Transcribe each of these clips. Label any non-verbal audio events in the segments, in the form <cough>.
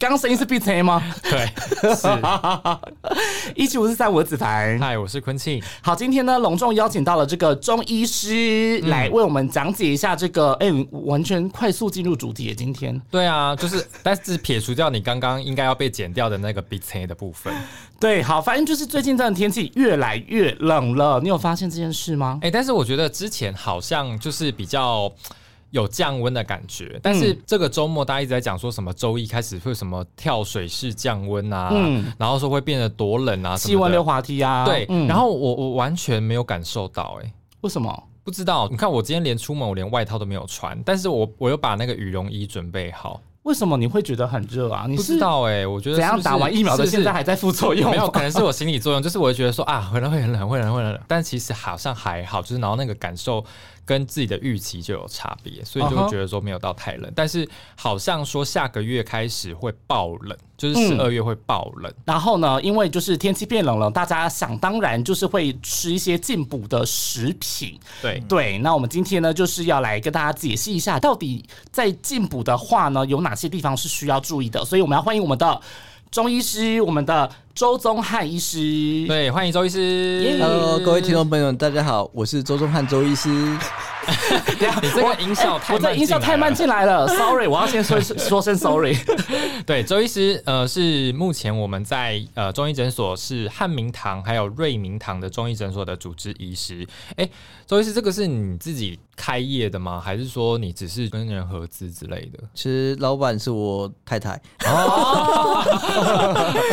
刚刚声音是 B C 吗？对，<laughs> 是。一七五四三，我是子凡。嗨，我是坤庆。好，今天呢，隆重邀请到了这个中医师来为我们讲解一下这个。哎，完全快速进入主题。今天，对啊，就是，<laughs> 但是撇除掉你刚刚应该要被剪掉的那个 B C 的部分。<laughs> 对，好，反正就是最近这的天气越来越冷了，你有发现这件事吗？哎，但是我觉得之前好像就是比较有降温的感觉，但是这个周末大家一直在讲说什么周一开始会什么跳水式降温啊，嗯，然后说会变得多冷啊，气温溜滑梯啊，对，然后我我完全没有感受到，哎，为什么？不知道？你看我今天连出门我连外套都没有穿，但是我我又把那个羽绒衣准备好。为什么你会觉得很热啊？你不知道哎，我觉得怎样打完疫苗的现在还在副作用？没有，可能是我心理作用，就是我会觉得说啊，回来会很冷，会冷会冷，但其实好像还好，就是然后那个感受。跟自己的预期就有差别，所以就会觉得说没有到太冷，但是好像说下个月开始会爆冷，就是十二月会爆冷。然后呢，因为就是天气变冷了，大家想当然就是会吃一些进补的食品。对对，那我们今天呢就是要来跟大家解析一下，到底在进补的话呢有哪些地方是需要注意的。所以我们要欢迎我们的中医师，我们的。周宗汉医师，对，欢迎周医师。Hello，各位听众朋友，大家好，我是周宗汉周医师。你这个音效太，我这音效太慢进来了，Sorry，我要先说 <laughs> 说声 Sorry。对，周医师，呃，是目前我们在呃中医诊所是汉明堂还有瑞明堂的中医诊所的主治医师。哎，周医师，这个是你自己开业的吗？还是说你只是跟人合资之类的？其实老板是我太太，哦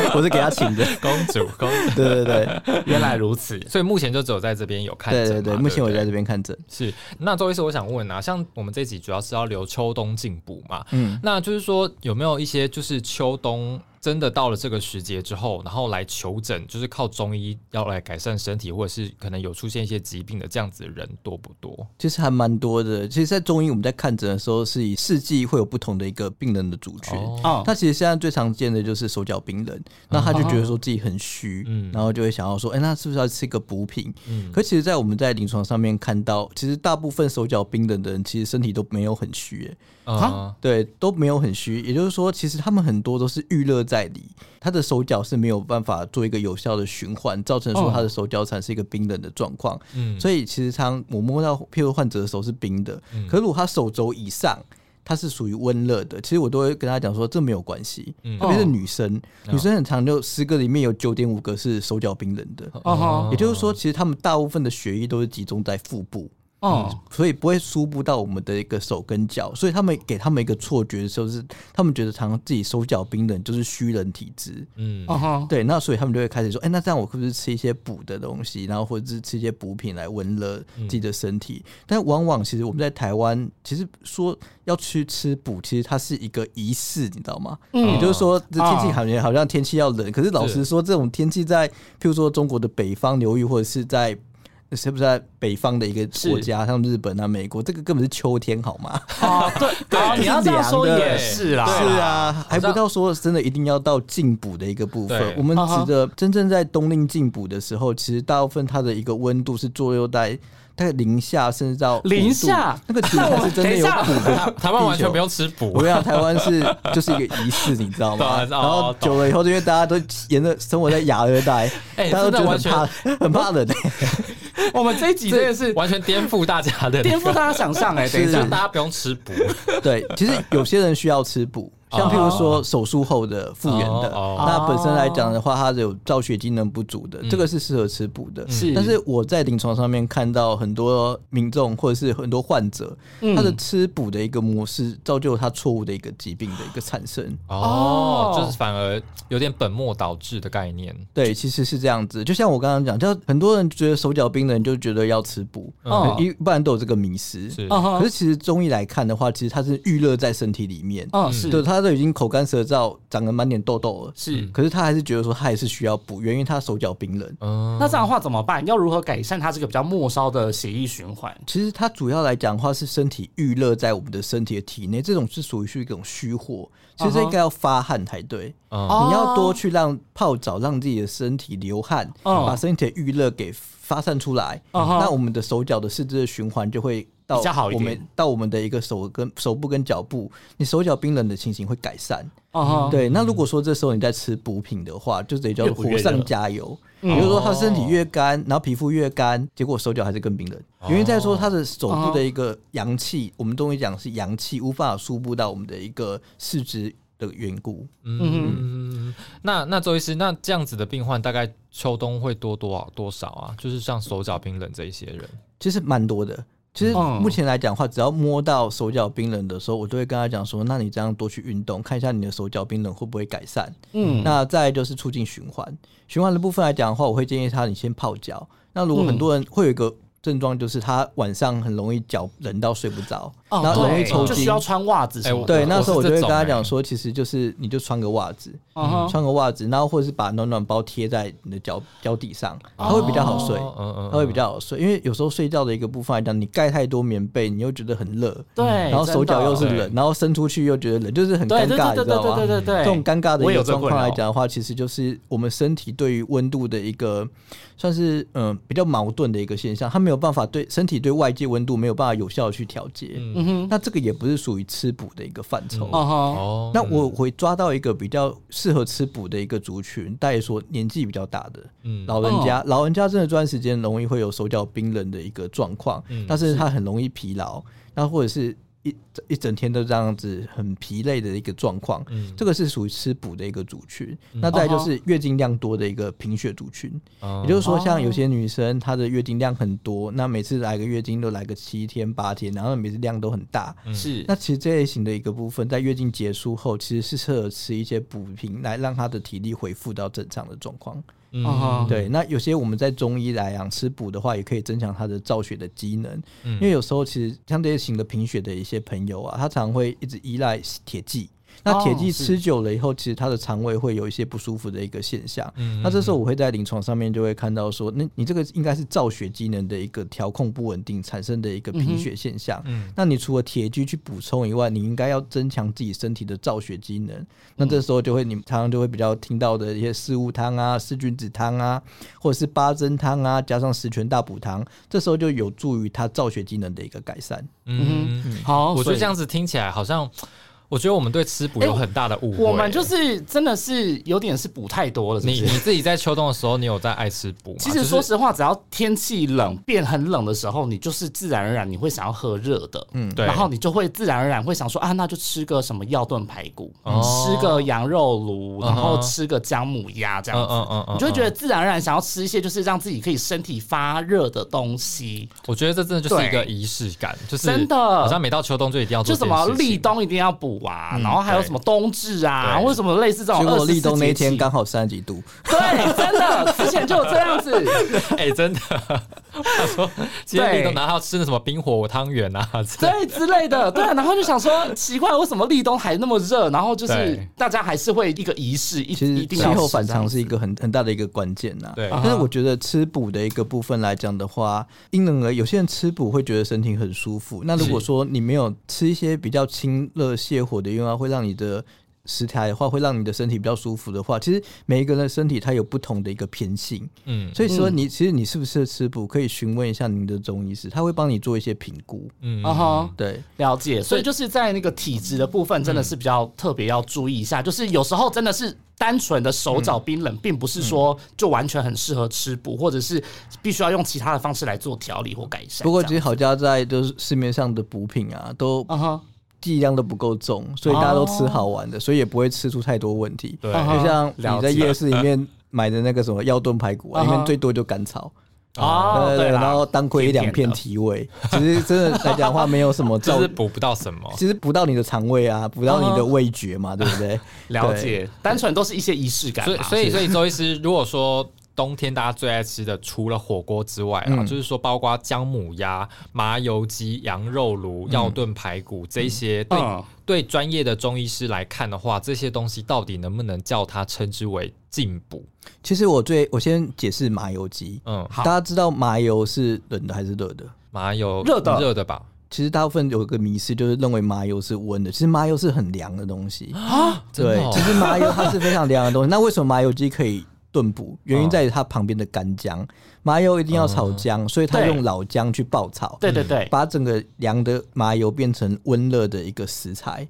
<laughs> 我是给他请。<laughs> 公主，公主，对对对，<laughs> 原来如此，所以目前就只有在这边有看诊。对对对，目前我在这边看诊。是，那周医师，我想问啊，像我们这集主要是要留秋冬进补嘛，嗯，那就是说有没有一些就是秋冬？真的到了这个时节之后，然后来求诊，就是靠中医要来改善身体，或者是可能有出现一些疾病的这样子的人多不多？其实还蛮多的。其实，在中医我们在看诊的时候，是以四季会有不同的一个病人的族群。哦，他其实现在最常见的就是手脚冰冷，那他就觉得说自己很虚，嗯，然后就会想要说，哎，那是不是要吃一个补品？嗯，可其实，在我们在临床上面看到，其实大部分手脚冰冷的人，其实身体都没有很虚，哎，啊，对，都没有很虚。也就是说，其实他们很多都是预热在里。他的手脚是没有办法做一个有效的循环，造成说他的手脚产生一个冰冷的状况。嗯，所以其实常我摸到，譬如患者的手是冰的，可如果他手肘以上，它是属于温热的，其实我都会跟他讲说这没有关系。特别是女生，女生很长，就十个里面有九点五个是手脚冰冷的。哦，也就是说，其实他们大部分的血液都是集中在腹部。哦，所以不会输不到我们的一个手跟脚，所以他们给他们一个错觉的时候是，他们觉得常常自己手脚冰冷就是虚人体质，嗯，对，那所以他们就会开始说，哎，那这样我是不是吃一些补的东西，然后或者是吃一些补品来温热自己的身体？但往往其实我们在台湾，其实说要去吃补，其实它是一个仪式，你知道吗？嗯，也就是说，这天气好像好像天气要冷，可是老实说，这种天气在譬如说中国的北方流域或者是在。是不是在北方的一个国家，像日本啊、美国，这个根本是秋天，好吗？啊，对 <laughs> 对，你要这样说也是啦，是啊，还不到说真的一定要到进补的一个部分。我们指的真正在冬令进补的时候，其实大部分它的一个温度是左右在。大概零下甚至到零下，那个体才是真的有补的。<laughs> 台湾完全不用吃补，我跟你讲，台湾是 <laughs> 就是一个仪式，你知道吗？然后久了以后，因为大家都沿着生活在亚热带，大家都觉得很怕，很怕冷。<laughs> 我们这一集真的是完全颠覆大家的，颠覆大家想象 <laughs> 哎！等一下，大家不用吃补。对，其实有些人需要吃补。像譬如说手术后的复原的，那本身来讲的话，它有造血机能不足的，这个是适合吃补的。是，但是我在临床上面看到很多民众或者是很多患者，他的吃补的一个模式，造就他错误的一个疾病的一个产生。哦，就是反而有点本末倒置的概念。对，其实是这样子。就像我刚刚讲，就很多人觉得手脚冰冷就觉得要吃补，一不然都有这个迷失。是，可是其实中医来看的话，其实它是预热在身体里面。嗯，是，对它。他都已经口干舌燥，长了满脸痘痘了，是，可是他还是觉得说他还是需要补，因为他手脚冰冷。嗯，那这样的话怎么办？要如何改善他这个比较末梢的血液循环？其实它主要来讲的话是身体预热在我们的身体的体内，这种是属于是一种虚火，其实应该要发汗才对。你要多去让泡澡，让自己的身体流汗，把身体的预热给发散出来，那我们的手脚的四肢的循环就会。到我们到我们的一个手跟手部跟脚部，你手脚冰冷的情形会改善。哦对，那如果说这时候你在吃补品的话，就得叫火上加油。比如说他身体越干，然后皮肤越干，结果手脚还是更冰冷。原因在说他的手部的一个阳气，我们中医讲是阳气无法输布到我们的一个四肢的缘故。嗯，那那周医师，那这样子的病患大概秋冬会多多少多少啊？就是像手脚冰冷这一些人，其实蛮多的。其实目前来讲的话，只要摸到手脚冰冷的时候，我都会跟他讲说：“那你这样多去运动，看一下你的手脚冰冷会不会改善。”嗯，那再就是促进循环，循环的部分来讲的话，我会建议他你先泡脚。那如果很多人会有一个。症状就是他晚上很容易脚冷到睡不着，然后容易抽筋，就需要穿袜子。对，那时候我就会跟他讲说，其实就是你就穿个袜子，穿个袜子，然后或者是把暖暖包贴在你的脚脚底上，它会比较好睡，它会比较好睡。因为有时候睡觉的一个部分来讲，你盖太多棉被，你又觉得很热，对，然后手脚又是冷，然后伸出去又觉得冷，就是很尴尬，你知道吗？对对对对，这种尴尬的一个状况来讲的话，其实就是我们身体对于温度的一个。算是嗯比较矛盾的一个现象，它没有办法对身体对外界温度没有办法有效的去调节，嗯哼，那这个也不是属于吃补的一个范畴，哦，那我会抓到一个比较适合吃补的一个族群，大概说年纪比较大的，嗯，老人家，老人家真的这段时间容易会有手脚冰冷的一个状况，但是。他很容易疲劳，那或者是。一一整天都这样子很疲累的一个状况，嗯，这个是属于吃补的一个族群。那再就是月经量多的一个贫血族群，也就是说，像有些女生她的月经量很多，那每次来个月经都来个七天八天，然后每次量都很大，是。那其实这类型的一个部分，在月经结束后，其实是适合吃一些补品来让她的体力恢复到正常的状况。嗯，对，那有些我们在中医来讲吃补的话，也可以增强他的造血的机能。嗯，因为有时候其实像这些型的贫血的一些朋友啊，他常会一直依赖铁剂。那铁剂吃久了以后，其实他的肠胃会有一些不舒服的一个现象。嗯，那这时候我会在临床上面就会看到说，那你这个应该是造血机能的一个调控不稳定产生的一个贫血现象。嗯，那你除了铁剂去补充以外，你应该要增强自己身体的造血机能。那这时候就会你常常就会比较听到的一些四物汤啊、四君子汤啊，或者是八珍汤啊，加上十全大补汤，这时候就有助于它造血机能的一个改善。嗯，好，我觉得这样子听起来好像。我觉得我们对吃补有很大的误会。我们就是真的是有点是补太多了。你你自己在秋冬的时候，你有在爱吃补吗？其实说实话，只要天气冷变很冷的时候，你就是自然而然你会想要喝热的，嗯，对。然后你就会自然而然会想说啊，那就吃个什么药炖排骨，吃个羊肉炉，然后吃个姜母鸭这样子，嗯嗯嗯，你就会觉得自然而然想要吃一些就是让自己可以身体发热的东西。我觉得这真的就是一个仪式感，就是真的，好像每到秋冬就一定要做就什么立冬一定要补。啊，然后还有什么冬至啊，或者什么类似这种。结果立冬那天刚好三十几度。对，真的，之前就有这样子。<laughs> 哎，真的。他说今天立冬，然后吃那什么冰火汤圆啊，对之类的。<laughs> 对，啊然后就想说，奇怪，为什么立冬还那么热？然后就是大家还是会一个仪式，一其实气候反常是一个很很大的一个关键呐。对，但是我觉得吃补的一个部分来讲的话，因人而有些人吃补会觉得身体很舒服。那如果说你没有吃一些比较清热泻火的，因为会让你的食材的话，会让你的身体比较舒服的话，其实每一个人的身体它有不同的一个偏性，嗯，所以说你其实你是不是吃补，可以询问一下您的中医师，他会帮你做一些评估，嗯，啊哈，对，了解。所以就是在那个体质的部分，真的是比较特别要注意一下，就是有时候真的是单纯的手脚冰冷，并不是说就完全很适合吃补，或者是必须要用其他的方式来做调理或改善。不过其实好家在就是市面上的补品啊，都啊哈。剂量都不够重，所以大家都吃好玩的，所以也不会吃出太多问题。对，就像你在夜市里面买的那个什么药炖排骨啊，里面最多就甘草。啊，对对，然后当归一两片提味，其实真的来讲话没有什么，就是补不到什么，其实补到你的肠胃啊，补到你的味觉嘛，对不对？了解，单纯都是一些仪式感。所以所以所以周医师，如果说。冬天大家最爱吃的，除了火锅之外啊，就是说包括姜母鸭、麻油鸡、羊肉炉、药炖排骨这些，对对专业的中医师来看的话，这些东西到底能不能叫它称之为进补？其实我最我先解释麻油鸡，嗯，大家知道麻油是冷的还是热的？麻油热的，热的吧。其实大部分有一个迷思，就是认为麻油是温的。其实麻油是很凉的东西啊。对，其实麻油它是非常凉的东西。那为什么麻油鸡可以炖补？原因在于它旁边的干姜。麻油一定要炒姜，所以它用老姜去爆炒。对对对，把整个凉的麻油变成温热的一个食材。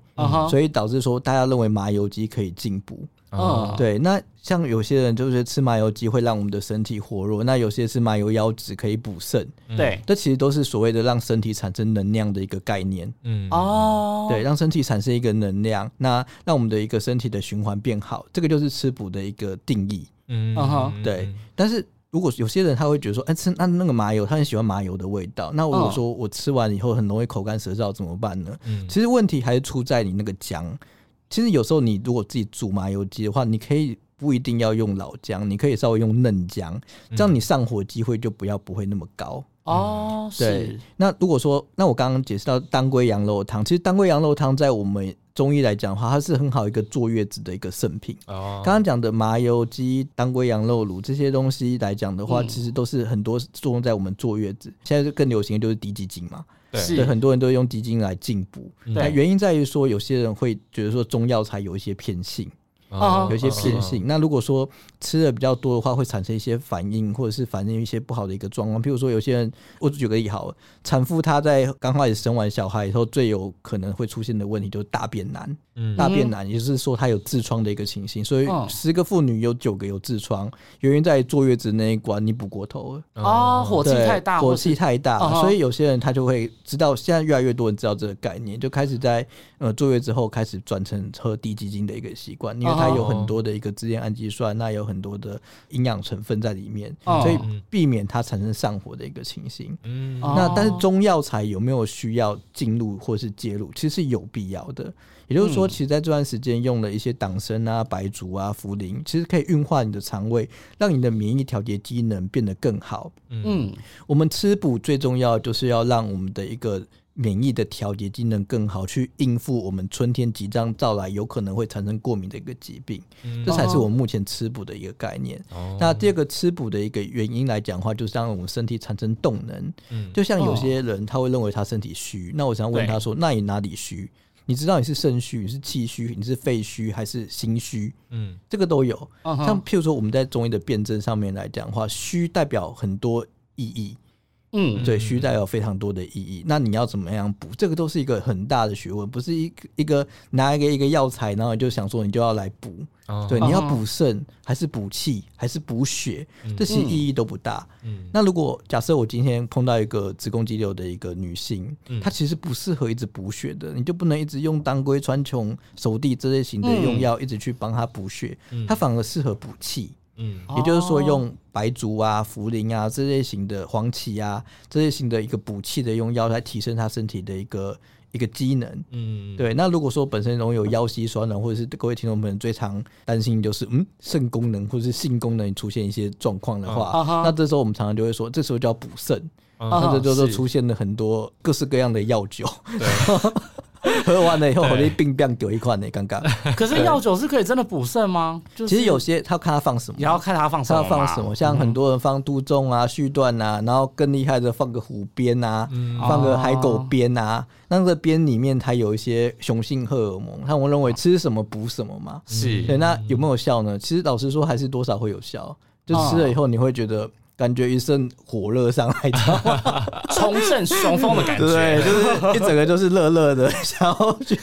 所以导致说大家认为麻油鸡可以进补。嗯，对，那像有些人就是吃麻油鸡会让我们的身体活络，那有些是麻油腰子可以补肾，对，这其实都是所谓的让身体产生能量的一个概念，嗯，哦，对，让身体产生一个能量，那让我们的一个身体的循环变好，这个就是吃补的一个定义，嗯，对。但是如果有些人他会觉得说，哎，吃那那个麻油，他很喜欢麻油的味道，那如果说我吃完以后很容易口干舌燥怎么办呢？嗯，其实问题还是出在你那个姜。其实有时候你如果自己煮麻油鸡的话，你可以不一定要用老姜，你可以稍微用嫩姜，这样你上火机会就不要不会那么高哦。对，那如果说那我刚刚解释到当归羊肉汤，其实当归羊肉汤在我们中医来讲的话，它是很好一个坐月子的一个圣品。哦，刚刚讲的麻油鸡、当归羊肉卤这些东西来讲的话，其实都是很多作用在我们坐月子。现在更流行的就是低基金嘛。对，很多人都用鸡精来进补，那原因在于说，有些人会觉得说中药材有一些偏性。有一些偏性。那如果说吃的比较多的话，会产生一些反应，或者是反映一些不好的一个状况。譬如说，有些人，我举个例好了，产妇她在刚开始生完小孩以后，最有可能会出现的问题就是大便难。嗯，大便难，也就是说她有痔疮的一个情形。所以十个妇女有九个有痔疮，原因在坐月子那一关你补过头了。哦，火气太大，火气太大，所以有些人他就会知道，现在越来越多人知道这个概念，就开始在呃坐月之后开始转成喝低基金的一个习惯，因为。它有很多的一个支链氨基酸，那有很多的营养成分在里面，所以避免它产生上火的一个情形。嗯，那但是中药材有没有需要进入或是介入？其实是有必要的。也就是说，其实在这段时间用了一些党参啊、白术啊、茯苓，其实可以运化你的肠胃，让你的免疫调节机能变得更好。嗯，我们吃补最重要就是要让我们的一个。免疫的调节机能更好，去应付我们春天即将到来有可能会产生过敏的一个疾病，这才是我们目前吃补的一个概念。那第二个吃补的一个原因来讲的话，就是让我们身体产生动能。嗯，就像有些人他会认为他身体虚，那我想问他说：“那你哪里虚？你知道你是肾虚，你是气虚，你是肺虚还是心虚？”嗯，这个都有。像譬如说我们在中医的辩证上面来讲的话，虚代表很多意义。嗯，对，虚带有非常多的意义。那你要怎么样补？这个都是一个很大的学问，不是一个一个拿一个一个药材，然后你就想说你就要来补。对，你要补肾还是补气还是补血，这些意义都不大。嗯，那如果假设我今天碰到一个子宫肌瘤的一个女性，她其实不适合一直补血的，你就不能一直用当归、川穹、熟地这类型的用药一直去帮她补血，她反而适合补气。嗯，也就是说，用白术啊、茯苓啊这类型的黄芪啊这类型的一个补气的用药来提升他身体的一个一个机能。嗯，对。那如果说本身容易有腰膝酸软，或者是各位听众朋友最常担心就是嗯肾功能或者是性功能出现一些状况的话，那这时候我们常常就会说，这时候就要补肾，那这就是出现了很多各式各样的药酒。对。<laughs> 喝完了以后，我的病变丢一块呢，刚刚。<laughs> 可是药酒是可以真的补肾吗？其实有些他看他放什么，也要看他放什么。他放什么？像很多人放杜仲啊、续断啊，然后更厉害的放个虎鞭啊，放个海狗鞭啊。那个鞭里面它有一些雄性荷尔蒙，那我认为吃什么补什么嘛。是。对，那有没有效呢？其实老实说，还是多少会有效。就吃了以后，你会觉得。感觉一身火热上来，<laughs> 冲盛雄风的感觉，对，就是一整个就是热热的，<laughs> 想要去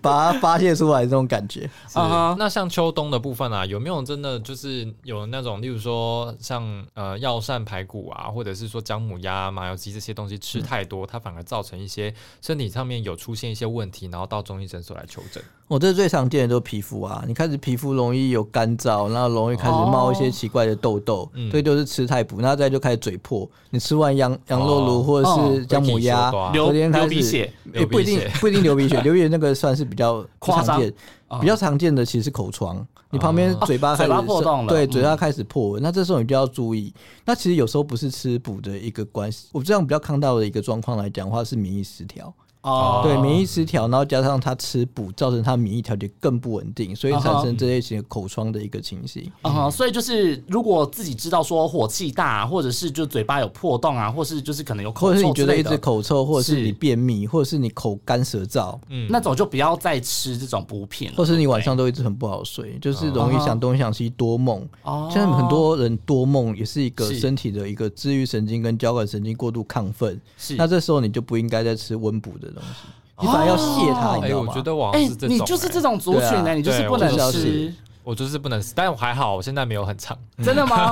把它发泄出来这种感觉啊。那像秋冬的部分啊，有没有真的就是有那种，例如说像呃药膳排骨啊，或者是说姜母鸭、麻油鸡这些东西吃太多，它反而造成一些身体上面有出现一些问题，然后到中医诊所来求诊。我这最常见的就是皮肤啊，你开始皮肤容易有干燥，然后容易开始冒一些奇怪的痘痘，所以就是吃太。太补，那再就开始嘴破。你吃完羊羊肉炉或者是姜母鸭，流流鼻血，不一定不一定流鼻血，<laughs> 流鼻血那个算是比较 <laughs> 常见，比较常见的其实是口疮。你旁边嘴巴开始破洞了，对，嘴巴开始破，那这时候你就要注意。那其实有时候不是吃补的一个关系，我这样比较看到的一个状况来讲的话，是免疫失调。哦，对，免疫失调，然后加上他吃补，造成他免疫调节更不稳定，所以产生这类型口疮的一个情形。啊，所以就是如果自己知道说火气大，或者是就嘴巴有破洞啊，或是就是可能有口臭，或者是你觉得一直口臭，或者是你便秘，或者是你口干舌燥，嗯，那种就不要再吃这种补品了，或是你晚上都一直很不好睡，就是容易想东想西多梦。哦，现在很多人多梦也是一个身体的一个治愈神经跟交感神经过度亢奋，是。那这时候你就不应该再吃温补的东西。你反而要谢他，哎，我觉得我是这种，你就是这种族群呢，你就是不能吃，我就是不能吃，但我还好，我现在没有很长，<laughs> 真的吗？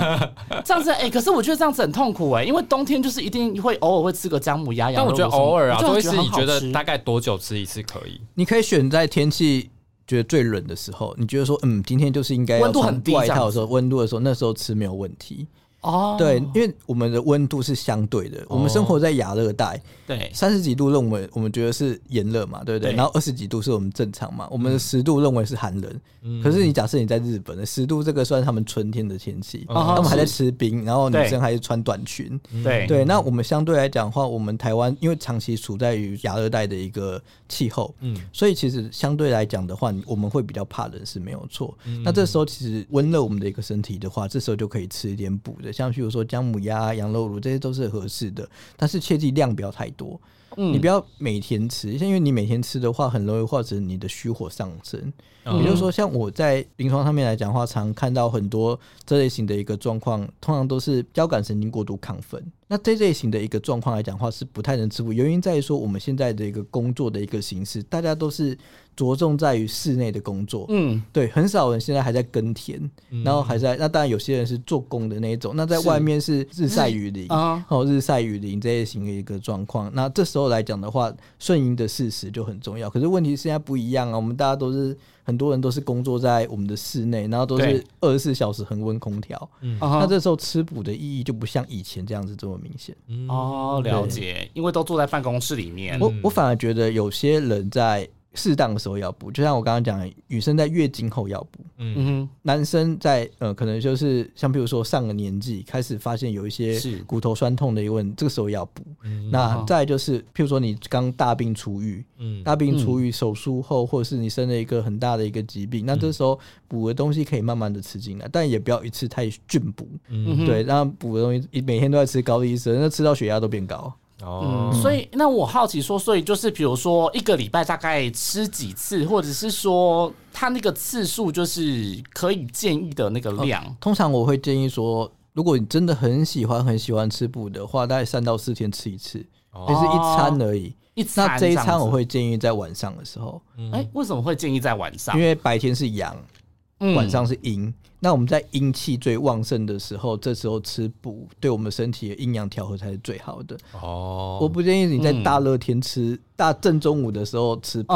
这样子，哎，可是我觉得这样子很痛苦哎，因为冬天就是一定会偶尔会吃个姜母鸭，但我觉得偶尔啊，周医师，你觉得大概多久吃一次可以？你可以选在天气觉得最冷的时候，你觉得说，嗯，今天就是应该温度很低外套的时候，温度的时候，那时候吃没有问题。哦，对，因为我们的温度是相对的，我们生活在亚热带，对，三十几度认为我们觉得是炎热嘛，对不对？然后二十几度是我们正常嘛，我们的十度认为是寒冷。可是你假设你在日本的十度，这个算他们春天的天气，他们还在吃冰，然后女生还是穿短裙，对。对。那我们相对来讲的话，我们台湾因为长期处在于亚热带的一个气候，嗯，所以其实相对来讲的话，我们会比较怕冷是没有错。那这时候其实温热我们的一个身体的话，这时候就可以吃一点补的。像譬如说姜母鸭、羊肉炉这些都是合适的，但是切记量不要太多。嗯，你不要每天吃，因为你每天吃的话，很容易造成你的虚火上升。也就是说，像我在临床上面来讲的话，常看到很多这类型的一个状况，通常都是交感神经过度亢奋。那这类型的一个状况来讲的话，是不太能吃补。原因在于说，我们现在的一个工作的一个形式，大家都是着重在于室内的工作。嗯，对，很少人现在还在耕田，然后还在。那当然，有些人是做工的那一种。那在外面是日晒雨淋啊，哦，日晒雨淋这类型的一个状况。那这时候来讲的话，顺应的事实就很重要。可是问题现在不一样啊，我们大家都是。很多人都是工作在我们的室内，然后都是二十四小时恒温空调。嗯，那这时候吃补的意义就不像以前这样子这么明显。哦，了解，因为都坐在办公室里面。我我反而觉得有些人在。适当的时候要补，就像我刚刚讲，女生在月经后要补，嗯。哼，男生在呃，可能就是像比如说上了年纪，开始发现有一些骨头酸痛的一个问题，这个时候要补。那再就是，譬如说你刚大病初愈，嗯，大病初愈手术后，或者是你生了一个很大的一个疾病，那这时候补的东西可以慢慢的吃进来，但也不要一次太峻补，嗯，对，让补的东西一每天都在吃高丽参，那吃到血压都变高。哦，所以那我好奇说，所以就是比如说一个礼拜大概吃几次，或者是说他那个次数就是可以建议的那个量。通常我会建议说，如果你真的很喜欢很喜欢吃补的话，大概三到四天吃一次，就是一餐而已。一餐那这一餐我会建议在晚上的时候。哎，为什么会建议在晚上？因为白天是阳，晚上是阴。那我们在阴气最旺盛的时候，这时候吃补，对我们身体的阴阳调和才是最好的。哦，我不建议你在大热天吃。大正中午的时候吃补，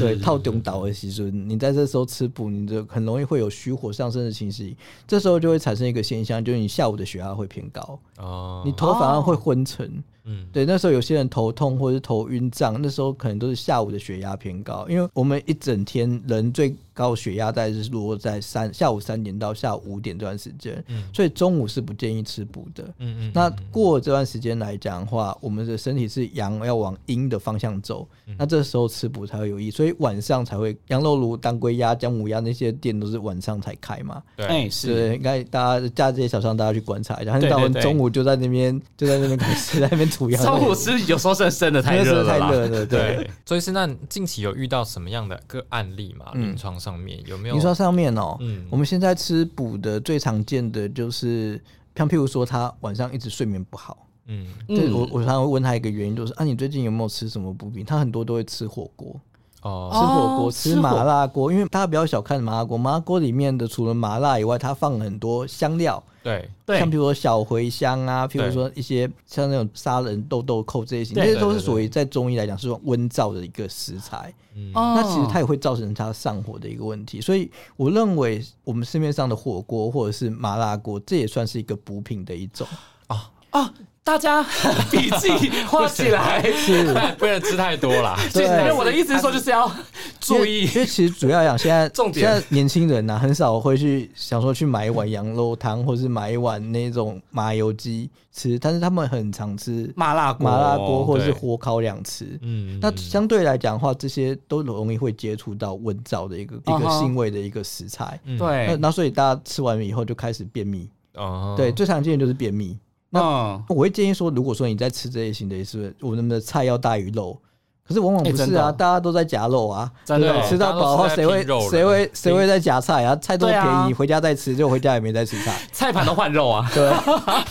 对，套中岛的习俗，你在这时候吃补，你就很容易会有虚火上升的情形，这时候就会产生一个现象，就是你下午的血压会偏高，哦，你头反而会昏沉，嗯，对，那时候有些人头痛或者是头晕胀，那时候可能都是下午的血压偏高，因为我们一整天人最高血压在是落在三下午三点到下午五点这段时间，嗯，所以中午是不建议吃补的，嗯嗯，那过这段时间来讲的话，我们的身体是阳要往阴的方。向走，那这时候吃补才会有益，所以晚上才会羊肉炉、当归鸭、姜母鸭那些店都是晚上才开嘛。对，是应该大家假这些小商大家去观察一下，很多人中午就在那边就在那边开始在那边煮羊。中午吃有时候是真的太热了，太热了。对，所以是那近期有遇到什么样的个案例嘛？临床上面有没有？临床上面哦，嗯，我们现在吃补的最常见的就是，像譬如说他晚上一直睡眠不好。嗯，对我我常常会问他一个原因，就是啊，你最近有没有吃什么补品？他很多都会吃火锅哦，吃火锅吃麻辣锅，因为大家比较小看麻辣锅，麻辣锅里面的除了麻辣以外，它放了很多香料。对，像比如说小茴香啊，譬如说一些像那种杀人豆豆蔻这些，这些都是属于在中医来讲是温燥的一个食材。嗯，那其实它也会造成它上火的一个问题。所以我认为我们市面上的火锅或者是麻辣锅，这也算是一个补品的一种啊啊。大家 <laughs> 笔记画起来，是不能吃太多啦。<laughs> 对，因为我的意思是说，就是要注意。因为其实主要讲，现在现在年轻人呢，很少会去想说去买一碗羊肉汤，或是买一碗那种麻油鸡吃，但是他们很常吃麻辣麻辣锅，或者是火烤两吃。嗯，那相对来讲的话，这些都容易会接触到温燥的一个一个腥味的一个食材。对，那所以大家吃完以后就开始便秘。哦，对，最常见的就是便秘。那我会建议说，如果说你在吃这类型的，是不是我们的菜要大于肉。可是往往不是啊，大家都在夹肉啊，真的吃到饱后谁会谁会谁会在夹菜啊？菜这么便宜，回家再吃，就回家也没再吃菜，菜盘都换肉啊。对，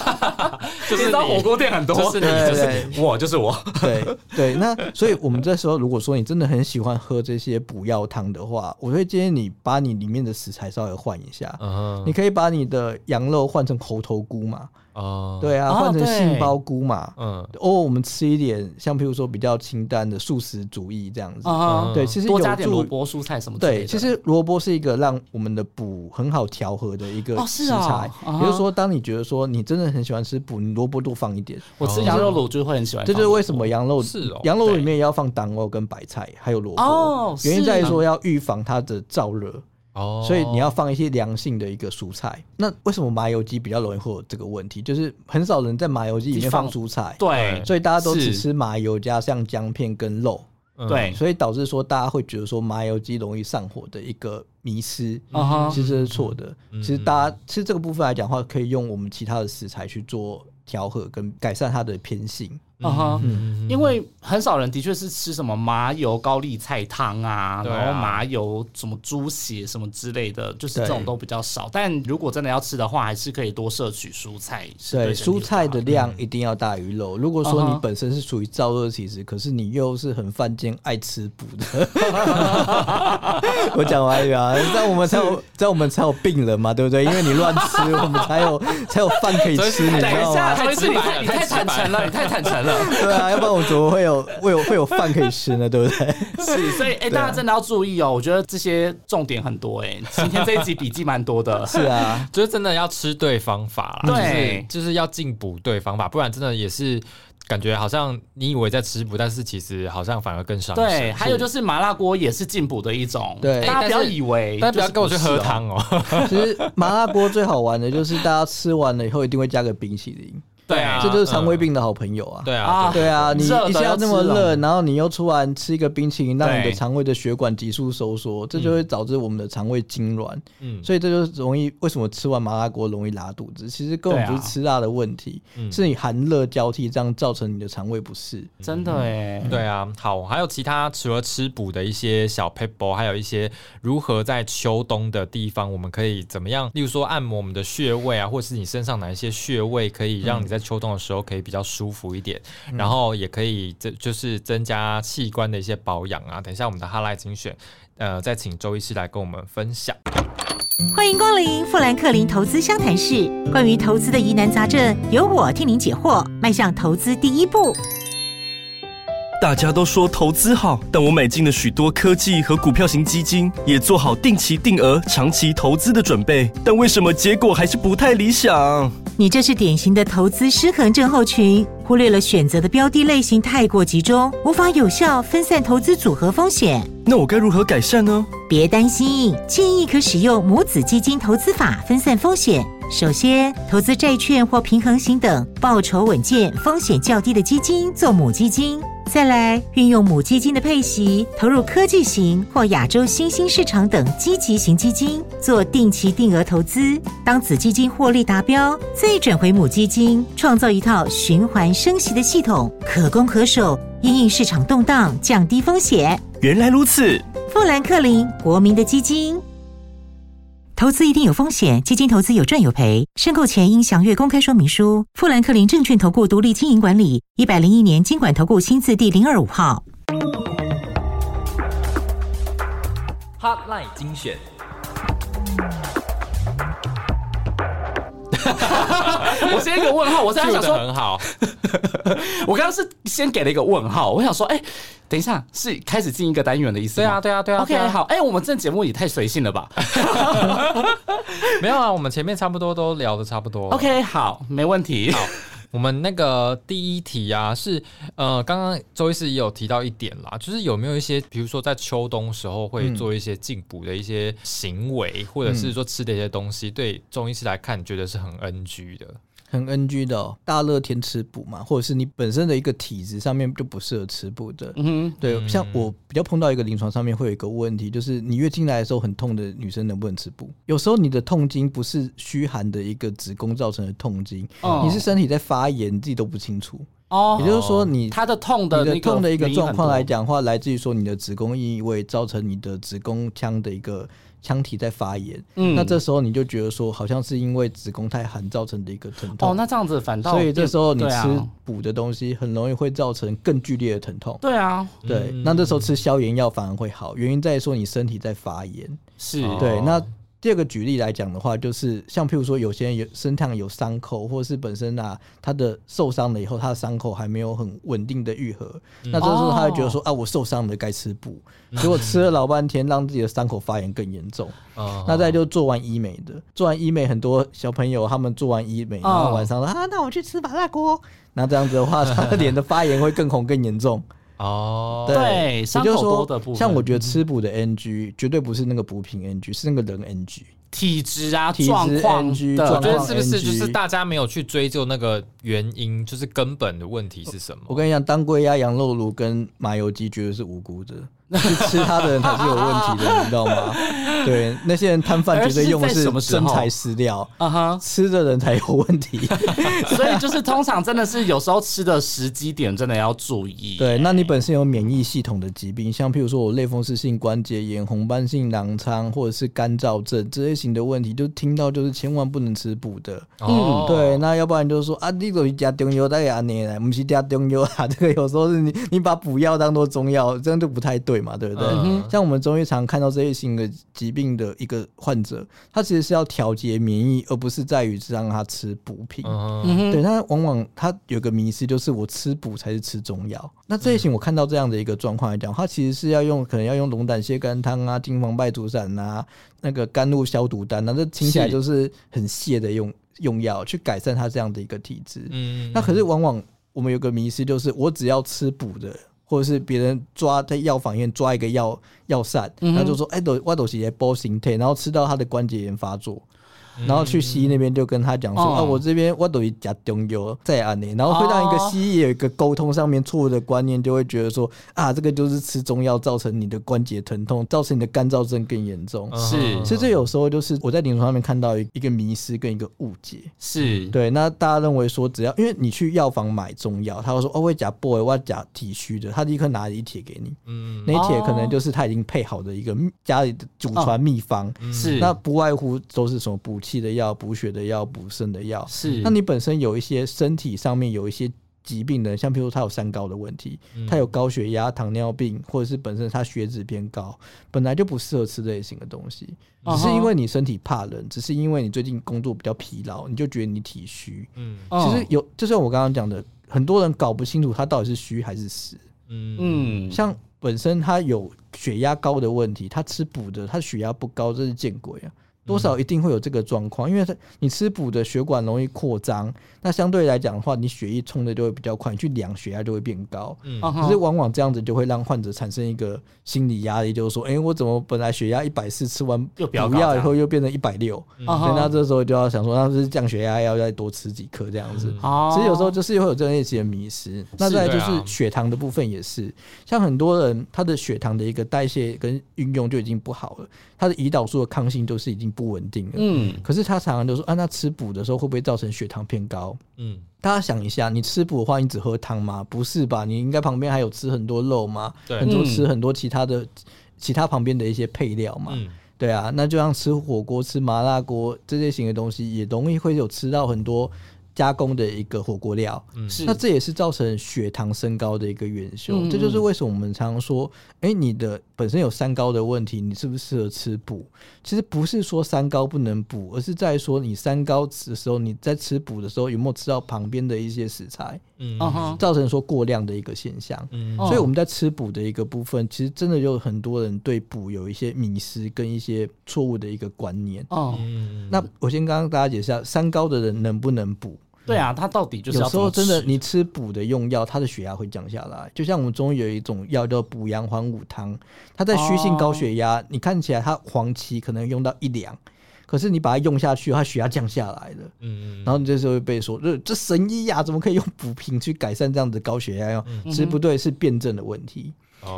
<laughs> 就是到火锅店很多，就是你，就是我，就是我。对对，那所以我们这时候，如果说你真的很喜欢喝这些补药汤的话，我会建议你把你里面的食材稍微换一下。嗯，你可以把你的羊肉换成猴头菇嘛。哦，对啊，换成杏鲍菇嘛，嗯，哦，我们吃一点，像譬如说比较清淡的素食主义这样子，对，其实多加点萝卜蔬菜什么，对，其实萝卜是一个让我们的补很好调和的一个食材，比如说当你觉得说你真的很喜欢吃补，你萝卜多放一点，我吃羊肉卤就会很喜欢，这就是为什么羊肉是哦，羊肉里面要放党肉跟白菜还有萝卜，原因在于说要预防它的燥热。哦，所以你要放一些凉性的一个蔬菜。那为什么麻油鸡比较容易会有这个问题？就是很少人在麻油鸡里面放蔬菜，对，所以大家都只吃麻油加像姜片跟肉，对，所以导致说大家会觉得说麻油鸡容易上火的一个迷失，其实是错的。其实大家其实这个部分来讲的话，可以用我们其他的食材去做调和跟改善它的偏性。啊哈，因为很少人的确是吃什么麻油高丽菜汤啊，然后麻油什么猪血什么之类的，就是这种都比较少。但如果真的要吃的话，还是可以多摄取蔬菜。对，蔬菜的量一定要大于肉。如果说你本身是属于燥热体质，可是你又是很犯贱爱吃补的，<laughs> 我讲完啊，在我们才有在我们才有病人嘛，对不对？因为你乱吃，我们才有才有饭可以吃，你知道吗？太直白，你太坦诚了，你太坦诚了。<laughs> 对啊，要不然我怎么会有会有会有饭可以吃呢？对不对？<laughs> 是，所以哎，大家真的要注意哦。我觉得这些重点很多哎，今天这一集笔记蛮多的。<laughs> 是啊，就是真的要吃对方法啦，对，就是要进补对方法，不然真的也是。感觉好像你以为在吃补，但是其实好像反而更伤对，还有就是麻辣锅也是进补的一种。对，大家不要以为，大家不要跟我去喝汤哦。其实麻辣锅最好玩的就是大家吃完了以后一定会加个冰淇淋。对啊，这就是肠胃病的好朋友啊！对啊，对啊，你一下那么热，然后你又突然吃一个冰淇淋，让你的肠胃的血管急速收缩，这就会导致我们的肠胃痉挛。嗯，所以这就容易为什么吃完麻辣锅容易拉肚子？其实根本不是吃辣的问题，是你寒热交替这样造成你的肠胃不适。真的哎，对啊。好，还有其他除了吃补的一些小 paper，还有一些如何在秋冬的地方我们可以怎么样？例如说按摩我们的穴位啊，或是你身上哪一些穴位可以让你在秋冬的时候可以比较舒服一点，然后也可以这就是增加器官的一些保养啊。等一下我们的哈拉精选，呃，再请周医师来跟我们分享。欢迎光临富兰克林投资相谈室，关于投资的疑难杂症，由我替您解惑，迈向投资第一步。大家都说投资好，但我买进了许多科技和股票型基金，也做好定期定额、长期投资的准备，但为什么结果还是不太理想？你这是典型的投资失衡症候群，忽略了选择的标的类型太过集中，无法有效分散投资组合风险。那我该如何改善呢？别担心，建议可使用母子基金投资法分散风险。首先，投资债券或平衡型等报酬稳健、风险较低的基金做母基金。再来运用母基金的配息，投入科技型或亚洲新兴市场等积极型基金，做定期定额投资。当子基金获利达标，再转回母基金，创造一套循环升息的系统，可攻可守，因应市场动荡，降低风险。原来如此，富兰克林国民的基金。投资一定有风险，基金投资有赚有赔，申购前应详阅公开说明书。富兰克林证券投顾独立经营管理，一百零一年经管投顾新字第零二五号。Hotline 精选。<laughs> 我先一个问号，我在想说很好。<laughs> 我刚刚是先给了一个问号，我想说，哎，等一下是开始进一个单元的意思？对啊，对啊，对啊。OK，好，哎，我们这节目也太随性了吧？<laughs> 没有啊，我们前面差不多都聊的差不多。OK，好，没问题。好。我们那个第一题啊，是呃，刚刚周医师也有提到一点啦，就是有没有一些，比如说在秋冬时候会做一些进补的一些行为，或者是说吃的一些东西，对中医师来看，觉得是很 NG 的。很 NG 的，大热天吃补嘛，或者是你本身的一个体质上面就不适合吃补的。嗯，对，像我比较碰到一个临床上面会有一个问题，就是你月经来的时候很痛的女生能不能吃补？有时候你的痛经不是虚寒的一个子宫造成的痛经，你是身体在发炎，自己都不清楚。哦，也就是说你它的痛的你的痛的一个状况来讲的话，来自于说你的子宫异位造成你的子宫腔的一个。腔体在发炎，嗯，那这时候你就觉得说，好像是因为子宫太寒造成的一个疼痛。哦，那这样子反倒，所以这时候你吃补的东西，很容易会造成更剧烈的疼痛。对啊，对，那这时候吃消炎药反而会好，原因在于说你身体在发炎。是对，那。第二个举例来讲的话，就是像譬如说，有些人有身上有伤口，或者是本身啊，他的受伤了以后，他的伤口还没有很稳定的愈合，那这时候他会觉得说啊，我受伤了，该吃补，结果吃了老半天，让自己的伤口发炎更严重。那再就做完医美的，做完医美，很多小朋友他们做完医美，然后晚上说啊，那我去吃麻辣锅，那这样子的话，他的脸的发炎会更红更严重。哦，对，伤口多的部分，像我觉得吃补的 NG 绝对不是那个补品 NG，是那个人 NG，体质啊，状况 NG，我觉得是不是就是大家没有去追究那个原因，就是根本的问题是什么？我跟你讲，当归鸭、羊肉炉跟麻油鸡绝对是无辜的。去吃它的人才是有问题的，你知道吗？<laughs> 对，那些人摊贩绝对用的是真材实料，啊哈，吃的人才有问题。<laughs> 所以就是通常真的是有时候吃的时机点真的要注意。对，那你本身有免疫系统的疾病，像譬如说我类风湿性关节炎、红斑性狼疮或者是干燥症这类型的问题，就听到就是千万不能吃补的。嗯，对，那要不然就是说啊，你都加中药在安内来，不是加中药啊，这个有时候是你你把补药当做中药，这样就不太对。嘛，对不对？像我们中医常看到这些型的疾病的一个患者，他其实是要调节免疫，而不是在于是让他吃补品。对他往往他有个迷思，就是我吃补才是吃中药。那这一型我看到这样的一个状况来讲，他其实是要用可能要用龙胆泻肝汤啊、金黄败毒散啊、那个甘露消毒丹啊，这听起来就是很泻的用用药去改善他这样的一个体质。嗯，那可是往往我们有个迷思，就是我只要吃补的。或者是别人抓在药房院抓一个药药膳，他就说：“哎，都我都是在波形态，然后吃到他的关节炎发作。”然后去西医那边就跟他讲说啊，我这边我都加中药在安内，然后会让一个西医有一个沟通上面错误的观念，就会觉得说啊，这个就是吃中药造成你的关节疼痛，造成你的干燥症更严重。是，其实这有时候就是我在临床上面看到一一个迷失跟一个误解。是对，那大家认为说只要因为你去药房买中药，他会说哦，会加 boy，我加体虚的，他立刻拿一帖给你。嗯，那帖可能就是他已经配好的一个家里的祖传秘方。是，那不外乎都是什么补。气的药、补血的药、补肾的药，是。那你本身有一些身体上面有一些疾病的，像譬如说他有三高的问题，他有高血压、糖尿病，或者是本身他血脂偏高，本来就不适合吃类型的东西，只是因为你身体怕冷，只是因为你最近工作比较疲劳，你就觉得你体虚。嗯，其实有，就像我刚刚讲的，很多人搞不清楚他到底是虚还是实。嗯，像本身他有血压高的问题，他吃补的，他血压不高，这是见鬼啊！多少一定会有这个状况，因为它你吃补的血管容易扩张，那相对来讲的话，你血液冲的就会比较快，你去量血压就会变高。嗯，可是往往这样子就会让患者产生一个心理压力，就是说，哎，我怎么本来血压一百四，吃完补药以后又变成一百六？所以那这时候就要想说，那是降血压要再多吃几颗这样子。其实有时候就是会有这样一些迷失。那再就是血糖的部分也是，像很多人他的血糖的一个代谢跟运用就已经不好了，他的胰岛素的抗性都是已经。不稳定了，嗯，可是他常常就说啊，那吃补的时候会不会造成血糖偏高？嗯，大家想一下，你吃补的话，你只喝汤吗？不是吧？你应该旁边还有吃很多肉吗？对，很多吃很多其他的其他旁边的一些配料嘛。嗯，对啊，那就像吃火锅、吃麻辣锅这些型的东西，也容易会有吃到很多。加工的一个火锅料，是那这也是造成血糖升高的一个元凶。这就是为什么我们常常说，哎，你的本身有三高的问题，你是不是适合吃补？其实不是说三高不能补，而是在说你三高的时候，你在吃补的时候有没有吃到旁边的一些食材，嗯，造成说过量的一个现象。嗯，所以我们在吃补的一个部分，其实真的有很多人对补有一些迷失跟一些错误的一个观念。哦，那我先刚刚大家解释下，三高的人能不能补？对啊，他到底就是有时候真的，你吃补的用药，他的血压会降下来。就像我们中医有一种药叫补阳还五汤，它在虚性高血压，你看起来它黄芪可能用到一两，可是你把它用下去，它血压降下来了。嗯嗯。然后你这时候会被说，这这神医呀，怎么可以用补品去改善这样子高血压？其实不对，是辩证的问题。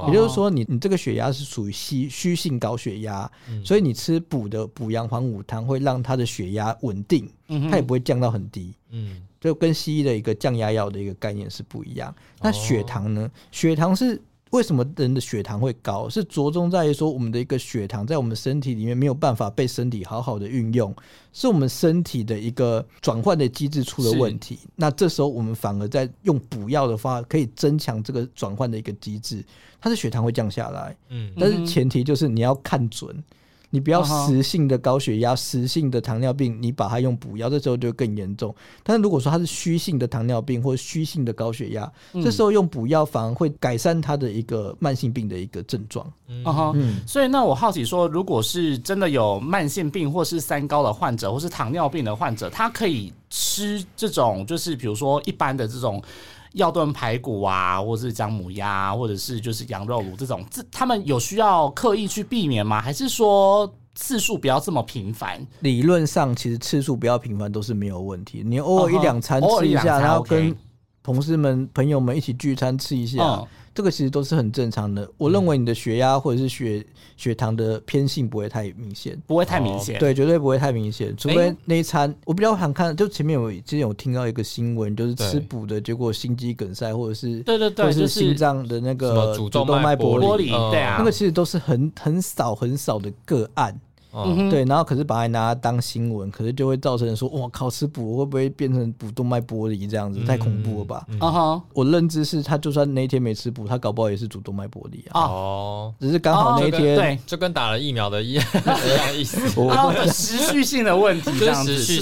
也就是说，你你这个血压是属于虚虚性高血压，所以你吃补的补阳还五汤会让他的血压稳定，它也不会降到很低。嗯，就跟西医的一个降压药的一个概念是不一样。那血糖呢？血糖是。为什么人的血糖会高？是着重在于说，我们的一个血糖在我们身体里面没有办法被身体好好的运用，是我们身体的一个转换的机制出了问题。那这时候我们反而在用补药的方法，可以增强这个转换的一个机制，它的血糖会降下来。嗯，但是前提就是你要看准。你不要实性的高血压、实性的糖尿病，你把它用补药，这时候就更严重。但是如果说它是虚性的糖尿病或者虚性的高血压，这时候用补药反而会改善它的一个慢性病的一个症状。嗯所以那我好奇说，如果是真的有慢性病或是三高的患者，或是糖尿病的患者，他可以吃这种，就是比如说一般的这种药炖排骨啊，或者是姜母鸭，或者是就是羊肉炉这种，这他们有需要刻意去避免吗？还是说次数不要这么频繁？理论上，其实次数不要频繁都是没有问题。你偶尔一两餐吃一下，然后跟同事们、朋友们一起聚餐吃一下。这个其实都是很正常的。我认为你的血压或者是血血糖的偏性不会太明显，不会太明显，对，绝对不会太明显。除非那一餐，我比较想看，就前面有之前有听到一个新闻，就是吃补的结果心肌梗塞，或者是对对对，或者是心脏的那个主动脉剥离，对啊，那个其实都是很很少很少的个案。对，然后可是把它拿当新闻，可是就会造成说，哇靠，吃补会不会变成补动脉剥离这样子？太恐怖了吧？啊哈，我认知是他就算那一天没吃补，他搞不好也是主动脉剥离啊。哦，只是刚好那一天，对，就跟打了疫苗的一样 <laughs> 一样意思。持续 <laughs> 性的问题，这样子，持续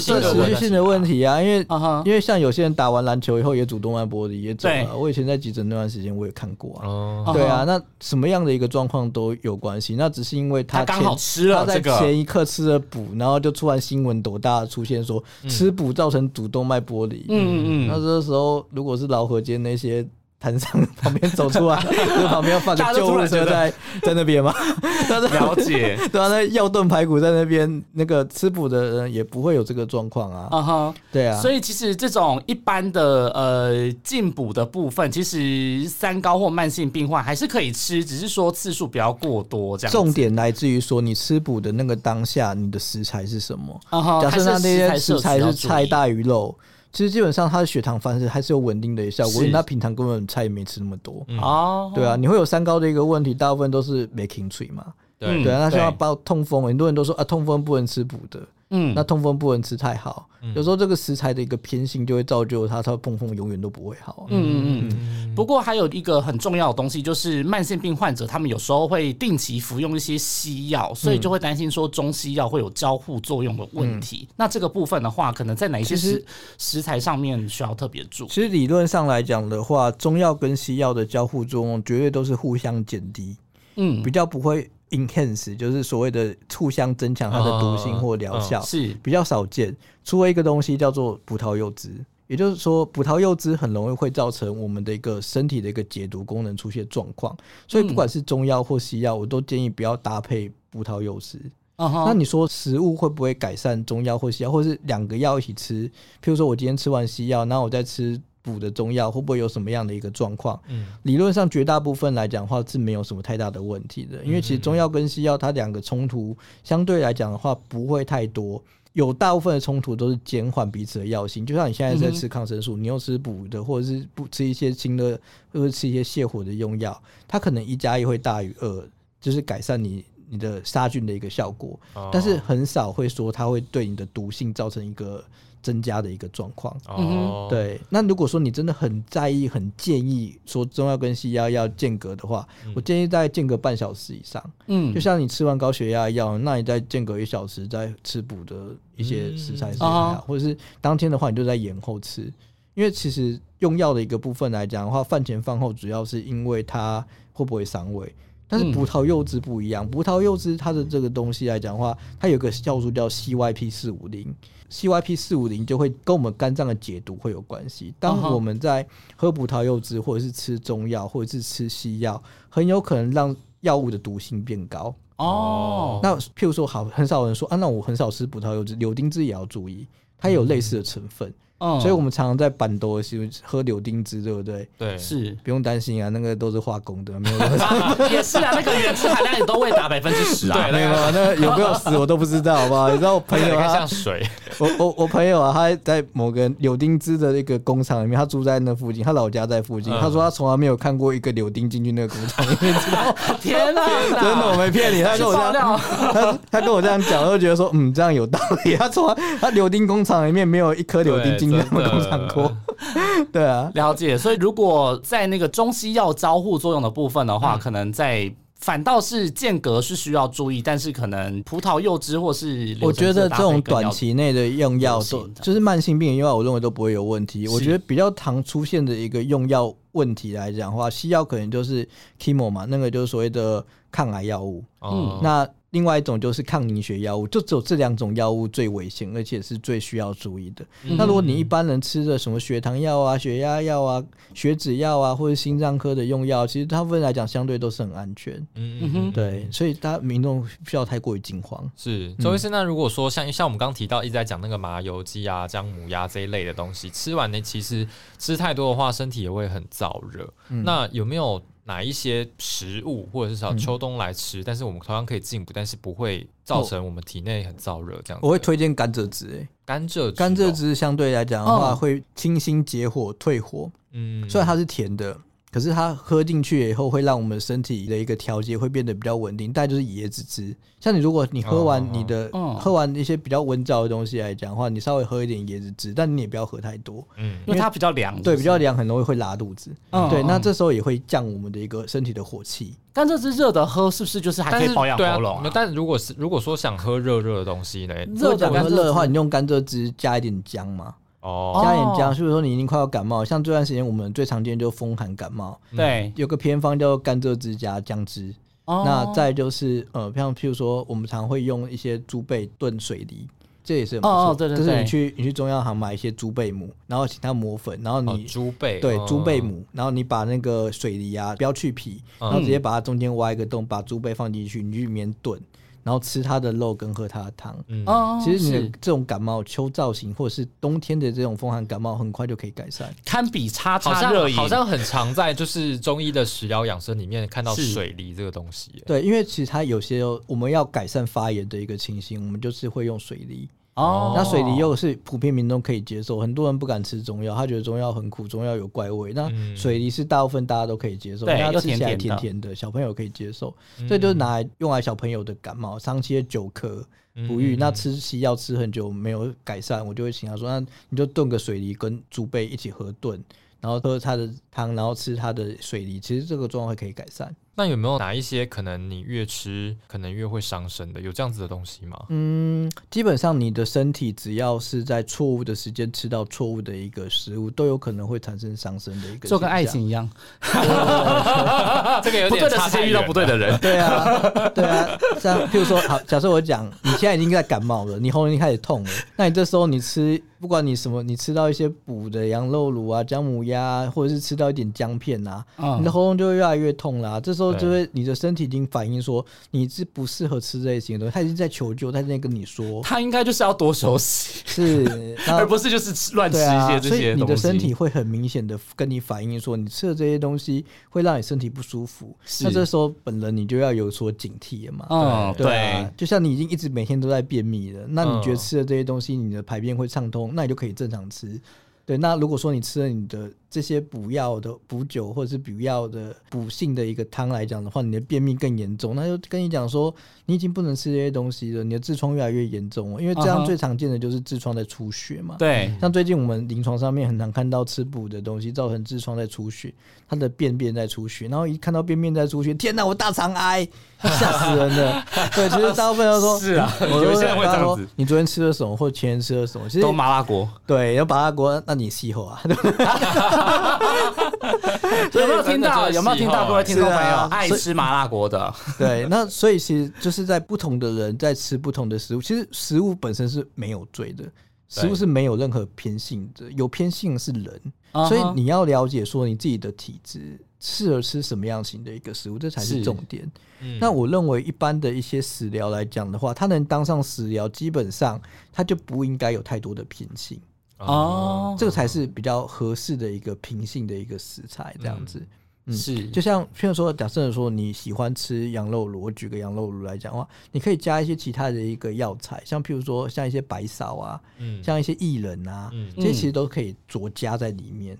性的问题啊，因为因为像有些人打完篮球以后也主动脉剥离也走了。我以前在急诊那段时间我也看过啊。哦，对啊，那什么样的一个状况都有关系，那只是因为他刚好吃了这个。前一刻吃了补，然后就突然新闻多大出现说吃补造成主动脉剥离。嗯嗯嗯，那这时候如果是劳合间那些。摊上旁边走出来，<laughs> 就旁边放个救护车在在那边吗？<laughs> 了解，<laughs> 对啊，那药炖排骨在那边，那个吃补的人也不会有这个状况啊。啊哈，对啊。所以其实这种一般的呃进补的部分，其实三高或慢性病患还是可以吃，只是说次数不要过多。这样。重点来自于说你吃补的那个当下，你的食材是什么？假设那那些食材是菜大鱼肉。其实基本上他的血糖反式还是有稳定的效果，因为他平常根本菜也没吃那么多。啊，对啊，你会有三高的一个问题，大部分都是没停水嘛。对对啊，那像包痛风，很多人都说啊，痛风不能吃补的。嗯，那痛风不能吃太好，有时候这个食材的一个偏性就会造就它，它痛风永远都不会好。嗯嗯嗯。不过还有一个很重要的东西，就是慢性病患者他们有时候会定期服用一些西药，所以就会担心说中西药会有交互作用的问题。那这个部分的话，可能在哪一些食食材上面需要特别注意？其实理论上来讲的话，中药跟西药的交互作用绝对都是互相减低，嗯，比较不会。Enhance 就是所谓的互相增强它的毒性或疗效，是比较少见。除了一个东西叫做葡萄柚汁，也就是说葡萄柚汁很容易会造成我们的一个身体的一个解毒功能出现状况，所以不管是中药或西药，我都建议不要搭配葡萄柚汁。那你说食物会不会改善中药或西药，或是两个药一起吃？譬如说我今天吃完西药，然后我再吃。补的中药会不会有什么样的一个状况？嗯，理论上绝大部分来讲的话是没有什么太大的问题的，因为其实中药跟西药它两个冲突相对来讲的话不会太多，有大部分的冲突都是减缓彼此的药性。就像你现在在吃抗生素，你又吃补的，或者是不吃一些新的，或者吃一些泻火的用药，它可能一加一会大于二，就是改善你。你的杀菌的一个效果，但是很少会说它会对你的毒性造成一个。增加的一个状况，哦，对。那如果说你真的很在意、很建议说中药跟西药要间隔的话，我建议在间隔半小时以上。嗯，就像你吃完高血压药，那你再间隔一小时再吃补的一些食材是好，或者是当天的话，你就在延后吃。因为其实用药的一个部分来讲的话，饭前饭后主要是因为它会不会伤胃。但是葡萄柚汁不一样，葡萄柚汁它的这个东西来讲的话，它有个酵素叫 CYP 四五零。CYP 四五零就会跟我们肝脏的解毒会有关系。当我们在喝葡萄柚汁，或者是吃中药，或者是吃西药，很有可能让药物的毒性变高。哦，那譬如说，好，很少人说啊，那我很少吃葡萄柚汁，柳丁汁也要注意，它有类似的成分。所以，我们常常在板多是喝柳丁汁，对不对？对，是不用担心啊，那个都是化工的，没有。<laughs> 也是啊，那个原汁含量也都会达百分之十啊。对，没有，那有没有死我都不知道，好不好？你知道我朋友他，<laughs> 像水。我我我朋友啊，他在某个柳丁汁的一个工厂里面，他住在那附近，他老家在附近。他说他从来没有看过一个柳丁进去那个工厂里面，知道？<laughs> 天哪！真的，我没骗你。他跟我这样，他他跟我这样讲，我就觉得说，嗯，这样有道理。他从他柳丁工厂里面没有一颗柳丁进去那个工厂。<laughs> 对啊，了解。所以如果在那个中西药交互作用的部分的话，可能在反倒是间隔是需要注意，但是可能葡萄柚汁或是我觉得这种短期内的用药都就是慢性病用药，我认为都不会有问题。我觉得比较常出现的一个用药问题来讲的话，西药可能就是 chemo 嘛，那个就是所谓的抗癌药物。嗯，那。另外一种就是抗凝血药物，就只有这两种药物最危险，而且是最需要注意的。那如果你一般人吃的什么血糖药啊、血压药啊、血脂药啊，或者心脏科的用药，其实大部分来讲相对都是很安全。嗯嗯哼，对，所以大家民众不需要太过于惊慌。是周医生，那如果说像像我们刚刚提到一直在讲那个麻油鸡啊、姜母鸭这一类的东西，吃完呢，其实吃太多的话，身体也会很燥热。那有没有？哪一些食物，或者是少秋冬来吃，但是我们同样可以进补，但是不会造成我们体内很燥热这样。我会推荐甘蔗汁，哎，甘蔗甘蔗汁相对来讲的话，会清心解火、退火。嗯，虽然它是甜的。可是它喝进去以后，会让我们身体的一个调节会变得比较稳定。大概就是椰子汁，像你如果你喝完你的喝完一些比较温燥的东西来讲的话，你稍微喝一点椰子汁，但你也不要喝太多，嗯，因为它比较凉，对，比较凉很容易会拉肚子。嗯对，那这时候也会降我们的一个身体的火气。但这是热的喝，是不是就是还可以保养喉咙？但如果是如果说想喝热热的东西呢？热的甘蔗的话，你用甘蔗汁加一点姜嘛。哦，加点姜，所以说你已经快要感冒，像这段时间我们最常见就风寒感冒，对，有个偏方叫甘蔗汁加姜汁。那再就是呃，像譬如说我们常会用一些猪背炖水梨，这也是哦，对对对，就是你去你去中药行买一些猪背母，然后请他磨粉，然后你猪背对猪背母，然后你把那个水梨啊不要去皮，然后直接把它中间挖一个洞，把猪背放进去，你去里面炖。然后吃它的肉跟喝它的汤，嗯，其实你的这种感冒、秋造型或者是冬天的这种风寒感冒，很快就可以改善。堪比叉叉热饮，好像很常在就是中医的食疗养生里面 <laughs> 看到水梨这个东西。对，因为其实它有些我们要改善发炎的一个情形，我们就是会用水梨。哦，那水梨又是普遍民众可以接受，很多人不敢吃中药，他觉得中药很苦，中药有怪味。那水梨是大部分大家都可以接受，它吃起来甜甜的，小朋友可以接受，这就是拿来用来小朋友的感冒，长期的久咳不愈，那吃西药吃很久没有改善，我就会请他说，那你就炖个水梨跟猪背一起合炖。然后喝它的汤，然后吃它的水梨，其实这个状况可以改善。那有没有哪一些可能你越吃可能越会伤身的？有这样子的东西吗？嗯，基本上你的身体只要是在错误的时间吃到错误的一个食物，都有可能会产生伤身的一个。就跟爱情一样，<laughs> 这个有点差时间遇到不对的人。对啊，对啊。像譬如说，好，假设我讲，你现在已经在感冒了，你喉咙已经开始痛了，那你这时候你吃。不管你什么，你吃到一些补的羊肉卤啊、姜母鸭，或者是吃到一点姜片呐，你的喉咙就会越来越痛啦。这时候就会你的身体已经反映说你是不适合吃这些东西，他已经在求救，他在跟你说，他应该就是要多休息，是，<laughs> 而不是就是乱吃一些这些所以你的身体会很明显的跟你反映说，你吃的这些东西会让你身体不舒服。那这时候本人你就要有所警惕了嘛。嗯，对，就像你已经一直每天都在便秘了，那你觉得吃了这些东西，你的排便会畅通？那你就可以正常吃，对。那如果说你吃了你的这些补药的补酒或者是补药的补性的一个汤来讲的话，你的便秘更严重，那就跟你讲说，你已经不能吃这些东西了，你的痔疮越来越严重了，因为这样最常见的就是痔疮在出血嘛。对，像最近我们临床上面很常看到吃补的东西造成痔疮在出血，它的便便在出血，然后一看到便便在出血，天哪，我大肠癌，<laughs> 吓死人了。对，其实大部分都说，是啊，我就会跟他说，你昨天吃了什么，或者前天吃了什么，其实都麻辣锅。对，要麻辣锅，那你细后啊。<laughs> <laughs> 有没有听到？有没有听到？各位听众朋友爱吃麻辣锅的？<laughs> 对，那所以其实就是在不同的人在吃不同的食物，其实食物本身是没有罪的，食物是没有任何偏性的，有偏性是人，所以你要了解说你自己的体质适合吃什么样型的一个食物，这才是重点。那我认为一般的一些食疗来讲的话，它能当上食疗，基本上它就不应该有太多的偏性。哦，这个才是比较合适的一个平性的一个食材，这样子，嗯，是，就像譬如说，假设说你喜欢吃羊肉炉，我举个羊肉炉来讲的话，你可以加一些其他的一个药材，像譬如说像一些白芍啊，嗯，像一些薏仁啊，嗯，这些其实都可以酌加在里面。嗯，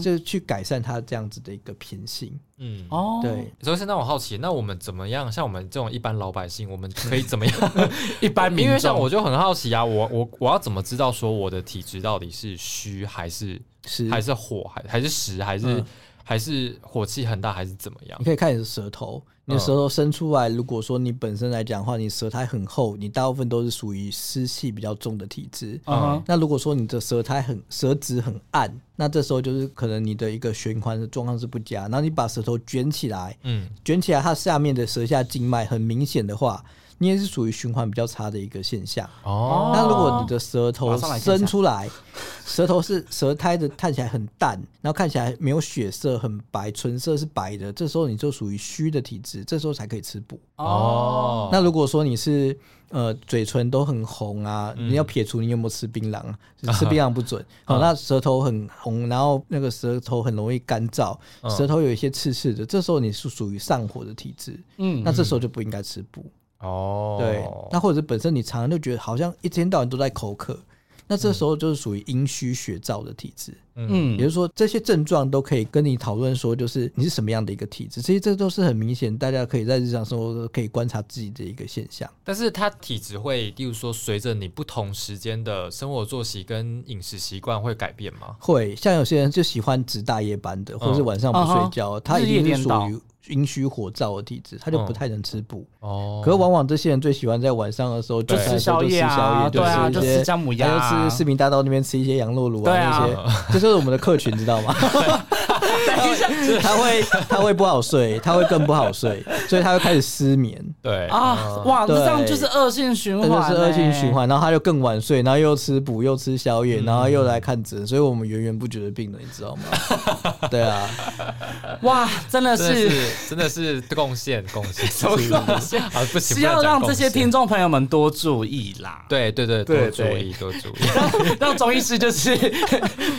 就去改善它这样子的一个偏性。嗯，哦，对。所以现在我好奇，那我们怎么样？像我们这种一般老百姓，我们可以怎么样？<laughs> 一般因为像我就很好奇啊，我我我要怎么知道说我的体质到底是虚还是是，还是火，还还是实，还是还是火气很大，还是怎么样？你可以看你的舌头。你的舌头伸出来，如果说你本身来讲的话，你舌苔很厚，你大部分都是属于湿气比较重的体质。那如果说你的舌苔很舌质很暗，那这时候就是可能你的一个循环的状况是不佳。然后你把舌头卷起来，嗯，卷起来，它下面的舌下静脉很明显的话。你也是属于循环比较差的一个现象哦。那如果你的舌头伸出来，舌头是舌苔的看起来很淡，然后看起来没有血色，很白，唇色是白的，这时候你就属于虚的体质，这时候才可以吃补哦。那如果说你是呃嘴唇都很红啊，你要撇除你有没有吃槟榔啊？<laughs> 吃槟榔不准。好，那舌头很红，然后那个舌头很容易干燥，舌头有一些刺刺的，这时候你是属于上火的体质，嗯，那这时候就不应该吃补。哦，对，那或者本身你常常就觉得好像一天到晚都在口渴，那这时候就是属于阴虚血燥的体质。嗯，也就是说这些症状都可以跟你讨论说，就是你是什么样的一个体质。其实这都是很明显，大家可以在日常生活中可以观察自己的一个现象。但是它体质会，例如说随着你不同时间的生活作息跟饮食习惯会改变吗？会，像有些人就喜欢值大夜班的，或者是晚上不睡觉，他一定是属于。阴虚火燥的体质，他就不太能吃补。哦，可是往往这些人最喜欢在晚上的时候就吃宵夜啊，对啊，就吃姜母鸭，就吃市民大道那边吃一些羊肉炉啊那些，这就是我们的客群，知道吗？<laughs> 等一下，<laughs> 他会他会不好睡，他会更不好睡，所以他会开始失眠。对啊，哇，这样就是恶性循环，就是恶性循环，然后他就更晚睡，然后又吃补，又吃宵夜，然后又来看诊，所以我们源源不绝的病人，你知道吗？<laughs> 对啊，哇，真的是。真的是贡献贡献，贡献 <laughs> 啊！不行，需要让这些听众朋友们多注意啦。对对对，多注意多注意，让中医师就是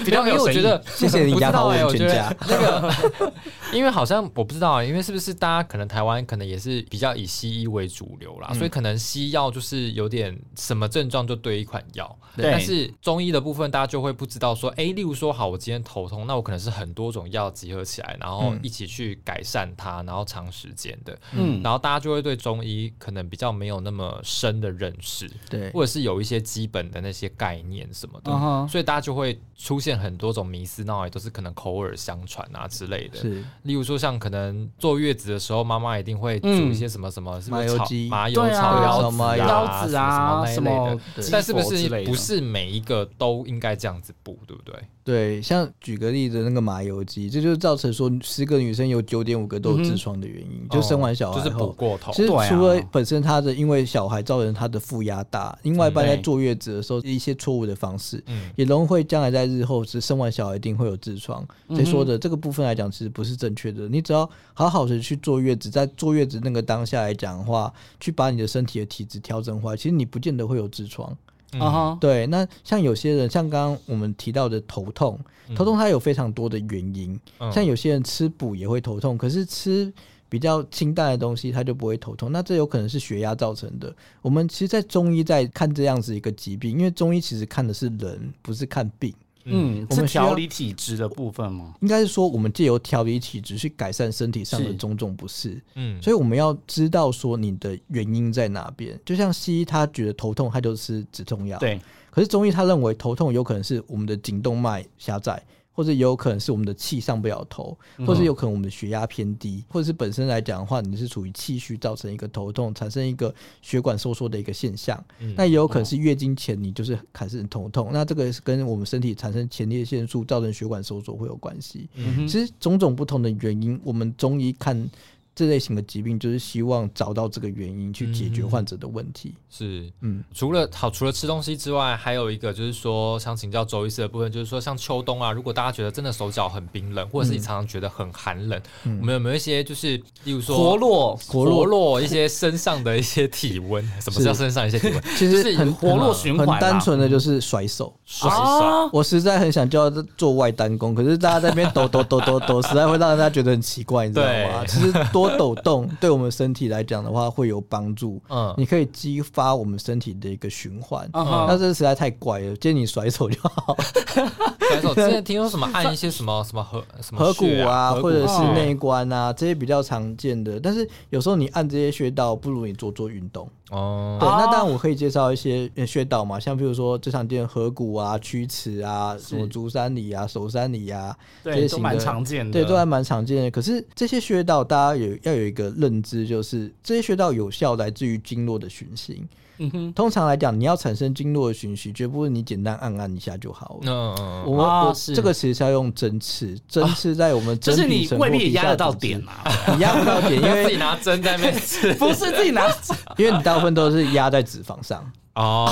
比较因为我觉得，谢谢你养好我们全家。那个，<laughs> 因为好像我不知道啊，因为是不是大家可能台湾可能也是比较以西医为主流啦，所以可能西药就是有点什么症状就对一款药，但是中医的部分大家就会不知道说，哎，例如说好，我今天头痛，那我可能是很多种药集合起来，然后一起去改善它。然后长时间的，嗯，然后大家就会对中医可能比较没有那么深的认识，对，或者是有一些基本的那些概念什么的，所以大家就会出现很多种迷思，那也都是可能口耳相传啊之类的。是，例如说像可能坐月子的时候，妈妈一定会煮一些什么什么，麻油鸡、麻油炒腰子、腰子啊什么类的，但是不是不是每一个都应该这样子补，对不对？对，像举个例子，那个麻油鸡，这就是造成说十个女生有九点五个都有痔疮的原因，就生完小孩就是补过头。其实除了本身她的因为小孩造成她的负压大，另外一般在坐月子的时候一些错误的方式，也容易会将来在日后是生完小孩一定会有痔疮。所以说的这个部分来讲，其实不是正确的。你只要好好的去坐月子，在坐月子那个当下来讲的话，去把你的身体的体质调整回来，其实你不见得会有痔疮。啊哈，对，那像有些人，像刚刚我们提到的头痛，头痛它有非常多的原因，像有些人吃补也会头痛，可是吃比较清淡的东西，他就不会头痛，那这有可能是血压造成的。我们其实，在中医在看这样子一个疾病，因为中医其实看的是人，不是看病。嗯，我们调理体质的部分吗？应该是说，我们借由调理体质去改善身体上的种种不适。嗯，所以我们要知道说你的原因在哪边。就像西医他觉得头痛，他就吃止痛药。对，可是中医他认为头痛有可能是我们的颈动脉狭窄。或者也有可能是我们的气上不了头，或者有可能我们的血压偏低，或者是本身来讲的话，你是处于气虚造成一个头痛，产生一个血管收缩的一个现象。那也有可能是月经前你就是产生头痛，那这个是跟我们身体产生前列腺素造成血管收缩会有关系。其实种种不同的原因，我们中医看。这类型的疾病就是希望找到这个原因去解决患者的问题。是，嗯，除了好，除了吃东西之外，还有一个就是说，想请教周医师的部分，就是说，像秋冬啊，如果大家觉得真的手脚很冰冷，或者是你常常觉得很寒冷，我们有没有一些就是，例如说活络、活络一些身上的一些体温？<laughs> 什么叫身上一些体温？<laughs> 其实很活络循环，很单纯的就是甩手。甩手，我实在很想叫做外单工，可是大家在那边抖抖抖抖抖，实在会让人家觉得很奇怪，你知道吗？其实多。抖动 <laughs> 对我们身体来讲的话会有帮助，嗯，你可以激发我们身体的一个循环，那这实在太怪了，建议你甩手就好。甩手 <laughs> 之前听说什么按一些什么什么合什么合谷啊，或者是内关啊，这些比较常见的，但是有时候你按这些穴道，不如你做做运动。哦，对，那当然我可以介绍一些穴道嘛，像比如说这场店河谷啊、曲池啊、什么足三里啊、手三里啊，这些都蛮常见的，对，都还蛮常见的。可是这些穴道，大家有要有一个认知，就是这些穴道有效来自于经络的循行。嗯哼，通常来讲，你要产生经络的循序，绝不是你简单按按一下就好了。嗯嗯，我我这个其实是要用针刺，针刺在我们就是你未必压得到点啊，你 <laughs> 压不到点，因为自己拿针在那刺，<laughs> 不是自己拿，<laughs> 因为你大部分都是压在脂肪上。哦，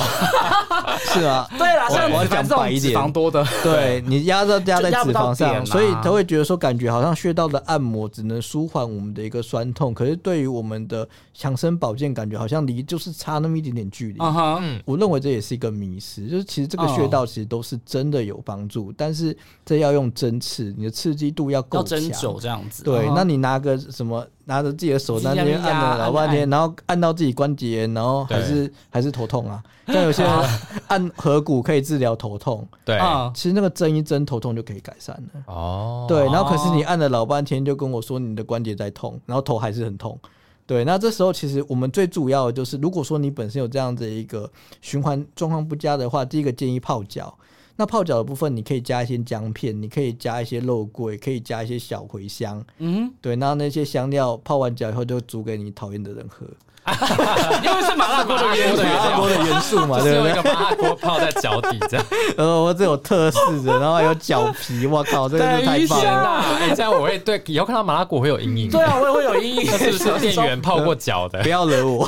<laughs> 是啊，对啦，像我讲白一点，脂肪多的，对你压在压在脂肪上，所以他会觉得说，感觉好像穴道的按摩只能舒缓我们的一个酸痛，可是对于我们的强身保健，感觉好像离就是差那么一点点距离。嗯我认为这也是一个迷失，就是其实这个穴道其实都是真的有帮助，但是这要用针刺，你的刺激度要够强，这样子。对，那你拿个什么？拿着自己的手在那边按了老半天，然后按到自己关节炎，然后还是还是头痛啊。<laughs> 像有些人按合谷可以治疗头痛，对，其实那个针一针头痛就可以改善了。哦，对，然后可是你按了老半天，就跟我说你的关节在痛，然后头还是很痛。对，那这时候其实我们最主要的就是，如果说你本身有这样子一个循环状况不佳的话，第一个建议泡脚。那泡脚的部分，你可以加一些姜片，你可以加一些肉桂，可以加一些小茴香。嗯，对，那那些香料泡完脚以后，就煮给你讨厌的人喝。<laughs> 因为是麻辣锅的元素，麻辣锅的元素嘛，<laughs> 对不对？一个麻辣锅泡在脚底这样。<laughs> 呃，我这有特色的，然后还有脚皮，我靠，这个太棒了！哎，这样我会对以后看到麻辣锅会有阴影。对啊，我也会有阴影。是不是店员泡过脚的？不要惹我。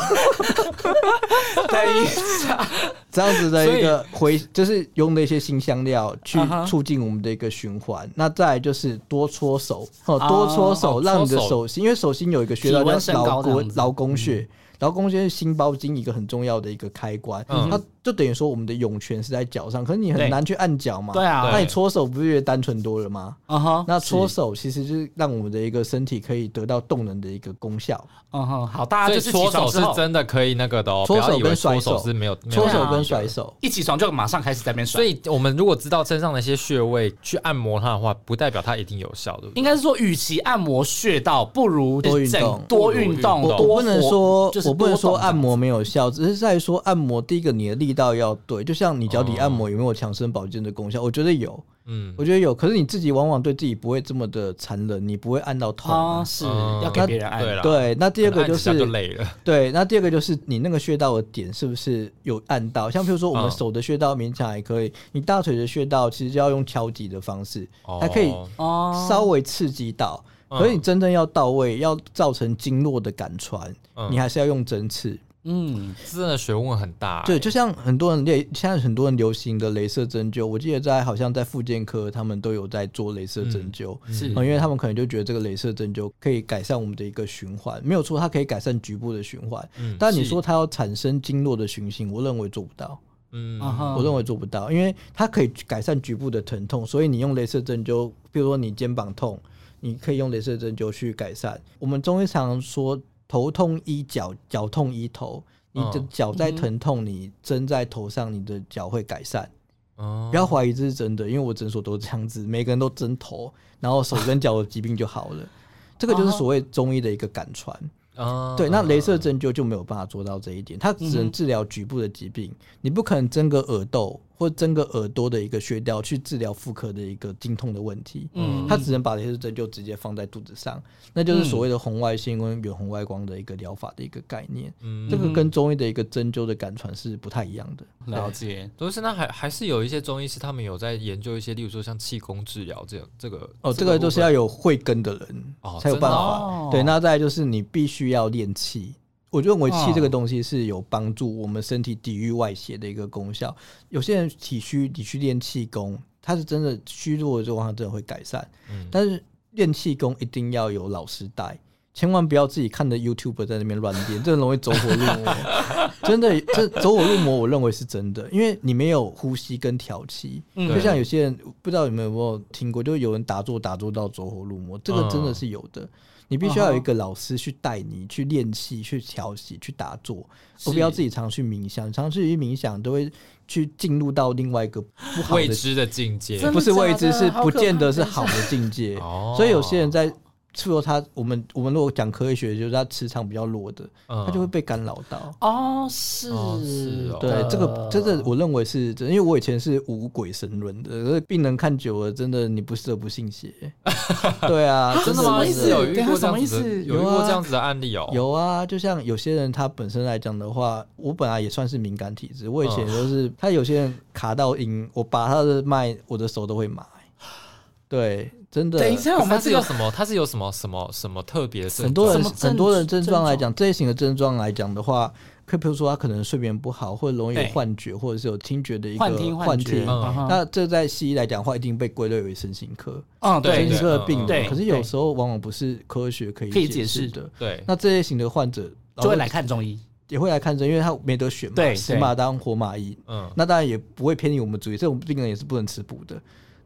等一下，这样子的一个回，就是用那些新香料去促进我们的一个循环。那再就是多搓手，哦，多搓手，让你的手心，因为手心有一个穴道叫劳宫劳宫穴。劳宫穴是心包经一个很重要的一个开关，它。就等于说，我们的涌泉是在脚上，可是你很难去按脚嘛。对啊，那你搓手不是越单纯多了吗？啊哈，那搓手其实就是让我们的一个身体可以得到动能的一个功效。嗯哼，好，大家就是搓手是真的可以那个的哦。搓手跟甩手是没有，搓手跟甩手一起床就马上开始在边甩。所以我们如果知道身上的一些穴位去按摩它的话，不代表它一定有效的。应该是说，与其按摩穴道，不如多运动，多运动。我不能说，我不能说按摩没有效，只是在说按摩第一个你的力道要对，就。像你脚底按摩有没有强身保健的功效？我觉得有，嗯，我觉得有。可是你自己往往对自己不会这么的残忍，你不会按到痛，是要给别人按。对，那第二个就是就累了。对，那第二个就是你那个穴道的点是不是有按到？像比如说我们手的穴道勉强还可以，你大腿的穴道其实就要用敲击的方式，它可以稍微刺激到。可是你真正要到位，要造成经络的感传，你还是要用针刺。嗯，真的学问很大。对，就像很多人练，现在很多人流行的镭射针灸，我记得在好像在复健科，他们都有在做镭射针灸，是，因为他们可能就觉得这个镭射针灸可以改善我们的一个循环，没有错，它可以改善局部的循环。嗯，但你说它要产生经络的循行，我认为做不到。嗯，我认为做不到，因为它可以改善局部的疼痛，所以你用镭射针灸，比如说你肩膀痛，你可以用镭射针灸去改善。我们中医常说。头痛医脚，脚痛医头。你的脚在疼痛，你针在头上，你的脚会改善。哦不要怀疑这是真的，因为我诊所都是这样子，每个人都针头，然后手跟脚的疾病就好了。这个就是所谓中医的一个感传。哦，对，那镭射针灸就没有办法做到这一点，它只能治疗局部的疾病，你不可能针个耳窦。或整个耳朵的一个穴道去治疗妇科的一个经痛的问题，嗯，他只能把镭射针灸直接放在肚子上，那就是所谓的红外线跟远红外光的一个疗法的一个概念。嗯，这个跟中医的一个针灸的感传是不太一样的。了解，都是那还还是有一些中医师他们有在研究一些，例如说像气功治疗这样这个哦，这个就是要有慧根的人才有办法。对，那再就是你必须要练气。我认为气这个东西是有帮助我们身体抵御外邪的一个功效。有些人体虚，你去练气功，他是真的虚弱的状况真的会改善。嗯，但是练气功一定要有老师带，千万不要自己看着 YouTube 在那边乱练，这容易走火入魔。<laughs> 真的，这走火入魔，我认为是真的，因为你没有呼吸跟调气。就像有些人不知道有没有听过，就有人打坐打坐到走火入魔，这个真的是有的。你必须要有一个老师去带你去练气、去调息、去打坐，而不要自己常去冥想。常去冥想都会去进入到另外一个不未知的境界，不是未知，是不见得是好的境界。所以有些人在。除了他，我们我们如果讲科学，就是他磁场比较弱的，他就会被干扰到。哦，是，对，这个真的，我认为是真，因为我以前是五鬼神论的，所以病人看久了，真的你不得不信邪。<laughs> 对啊，真的吗？有遇过什么意思？有遇过这样子的案例哦。有啊，就像有些人他本身来讲的话，我本来也算是敏感体质，我以前都是他有些人卡到音，我拔他的脉，我的手都会麻。对。真的，等一下，我们是有什么？它是有什么什么什么特别？很多人很多人症状来讲，这一型的症状来讲的话，可以比如说他可能睡眠不好，或者容易有幻觉，或者是有听觉的一个幻听。那这在西医来讲的话，一定被归类为身心科。嗯，对，身心科的病。对，可是有时候往往不是科学可以可以解释的。对，那这类型的患者就会来看中医，也会来看中医，因为他没得选嘛，死马当活马医。嗯，那当然也不会偏离我们主义，这种病人也是不能吃补的。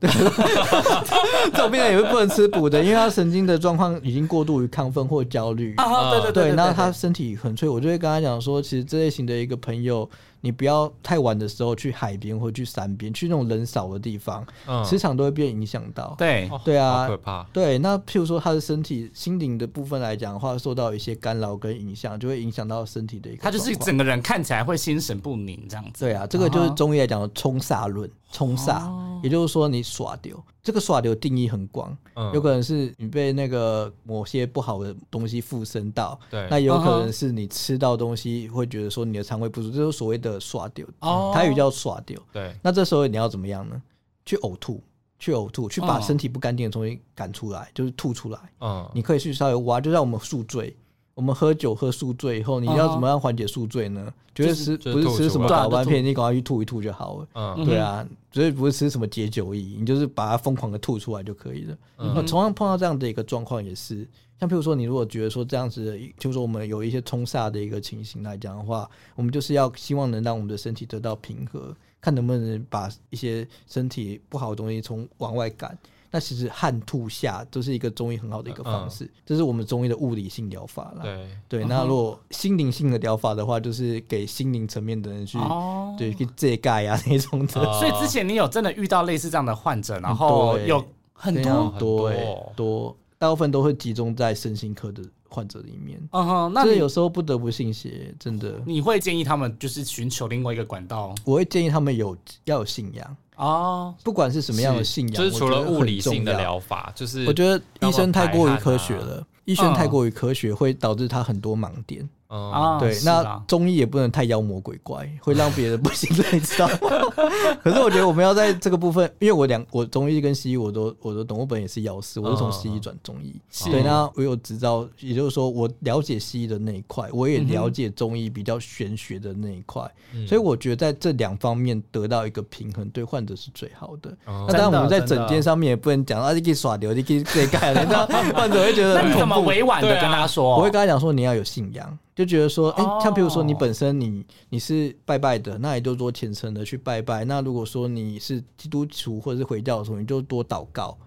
这种病人也会不能吃补的，因为他神经的状况已经过度于亢奋或焦虑。啊，对对对，然后他身体很脆，我就会跟他讲说，其实这类型的一个朋友。你不要太晚的时候去海边或去山边，去那种人少的地方，磁场都会被影响到。对，对啊，可怕。对，那譬如说他的身体、心灵的部分来讲的话，受到一些干扰跟影响，就会影响到身体的一个。他就是整个人看起来会心神不宁这样子。对啊，这个就是中医来讲的冲煞论，冲煞，也就是说你耍丢。这个耍流定义很广，有可能是你被那个某些不好的东西附身到，对，那有可能是你吃到东西会觉得说你的肠胃不舒服，就是所谓的耍丢，台语叫刷掉。对，那这时候你要怎么样呢？去呕吐，去呕吐，去把身体不干净的东西赶出来，就是吐出来。嗯，你可以去稍微挖，就让我们宿醉。我们喝酒喝宿醉以后，你要怎么样缓解宿醉呢？绝对吃不是吃什么导斑片，你赶快去吐一吐就好了。嗯，对啊，绝对不是吃什么解酒液，你就是把它疯狂的吐出来就可以了。嗯，同样碰到这样的一个状况也是，像譬如说你如果觉得说这样子，就是说我们有一些冲煞的一个情形来讲的话，我们就是要希望能让我们的身体得到平和，看能不能把一些身体不好的东西从往外赶。那其实汗吐下都是一个中医很好的一个方式，这是我们中医的物理性疗法了。对。对，那如果心灵性的疗法的话，就是给心灵层面的人去对去遮盖啊那种的。所以之前你有真的遇到类似这样的患者，然后有很多？多多，大部分都会集中在身心科的患者里面。嗯哼，那有时候不得不信邪，真的。你会建议他们就是寻求另外一个管道？我会建议他们有要有信仰。哦，不管是什么样的信仰，就是除了物理性的疗法，就是我觉得医生太过于科学了，医生太过于科学会导致他很多盲点。啊，对，那中医也不能太妖魔鬼怪，<laughs> 会让别人不信任，你知道吗？<laughs> 可是我觉得我们要在这个部分，因为我两我中医跟西医我都我的懂，我本也是药师，我是从西医转中医，对，那我有执照，也就是说我了解西医的那一块，我也了解中医比较玄学的那一块，所以我觉得在这两方面得到一个平衡，对患者是最好的。那当然我们在诊间上面也不能讲啊，你可以耍流，你可以这盖了，那 <laughs> 患者会觉得你怎么委婉的跟他说？我会跟他讲说，你要有信仰。就觉得说，哎，像比如说你本身你你是拜拜的，那也就多虔诚的去拜拜。那如果说你是基督徒或者是回教的时候，你就多祷告，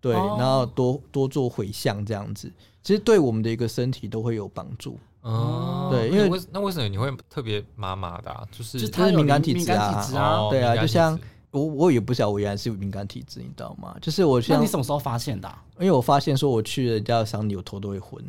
对，然后多多做回向这样子，其实对我们的一个身体都会有帮助。哦，对，因为那为什么你会特别麻麻的？就是就是敏感体质啊，对啊，就像。我我也不晓得我原来是敏感体质，你知道吗？就是我那你什么时候发现的？因为我发现说我去人家丧礼，我头都会昏。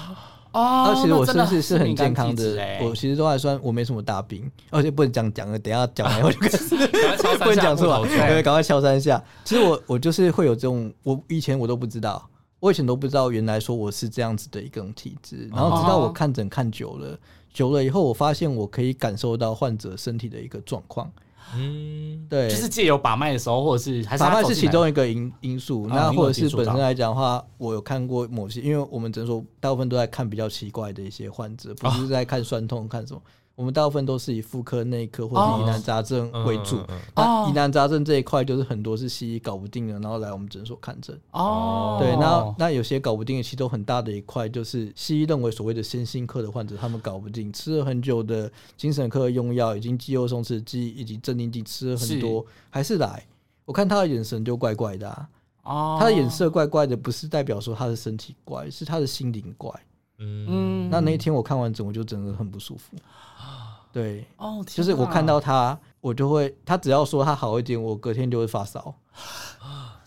<gasps> 哦，那其实我身体是很健康的，我其实都还算我没什么大病，而且不能讲讲了，等下讲完以后就开始 <laughs> 不能讲出来，对，赶快敲三下。其实我我就是会有这种，我以前我都不知道，我以前都不知道原来说我是这样子的一种体质，然后直到我看诊看久了，久了以后，我发现我可以感受到患者身体的一个状况。嗯，对，就是借由把脉的时候，或者是把脉是其中一个因因素，那或者是本身来讲的话，我有看过某些，因为我们诊所大部分都在看比较奇怪的一些患者，不是在看酸痛，看什么。我们大部分都是以妇科内科或者疑难杂症为主，那疑难杂症这一块就是很多是西医搞不定的，然后来我们诊所看诊。哦，对，那那有些搞不定的，其实都很大的一块，就是西医认为所谓的身心科的患者，他们搞不定，吃了很久的精神科用药，已经肌肉松弛剂以及镇定剂吃了很多，还是来。我看他的眼神就怪怪的，啊，他的眼色怪怪的，不是代表说他的身体怪，是他的心灵怪。嗯，那那一天我看完整，我就整个很不舒服。对，哦，就是我看到他，我就会，他只要说他好一点，我隔天就会发烧。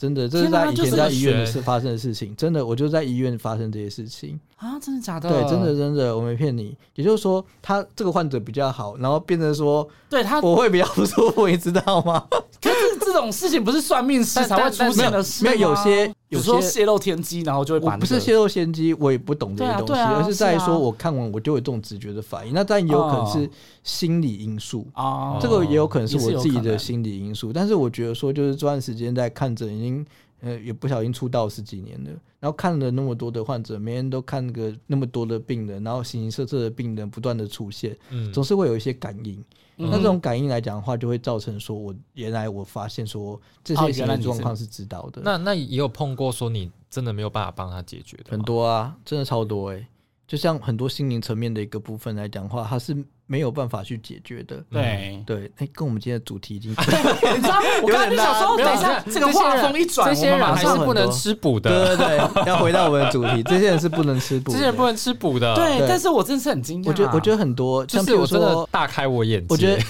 真的，这是在以前在医院的事发生的事情。真的，我就在医院发生这些事情啊！真的假的？对，真的真的，我没骗你。也就是说，他这个患者比较好，然后变成说，对他我会比较不舒服，<laughs> 你知道吗？可是这种事情不是算命师才会出现的事吗？没有，有些有时候泄露天机，然后就会把不是泄露天机，我也不懂这些东西，而是在说我看完我就有这种直觉的反应。那但也有可能是心理因素啊，这个也有可能是我自己的心理因素。但是我觉得说，就是这段时间在看诊已经。呃，也不小心出道十几年了，然后看了那么多的患者，每天都看个那么多的病人，然后形形色色的病人不断的出现，嗯，总是会有一些感应。那这种感应来讲的话，就会造成说我原来我发现说这些原来状况是知道的。那那也有碰过说你真的没有办法帮他解决的，很多啊，真的超多哎。就像很多心灵层面的一个部分来讲话，它是没有办法去解决的。对对，哎，跟我们今天的主题已经，<laughs> 你知道，我刚才想说，等一下这个画风一转，这些人还是不能吃补的。对对对，要回到我们的主题，<laughs> 这些人是不能吃补，这些人不能吃补的。对，但是我真是很惊讶。我觉得，我觉得很多，就是我真的大开我眼界。我觉得，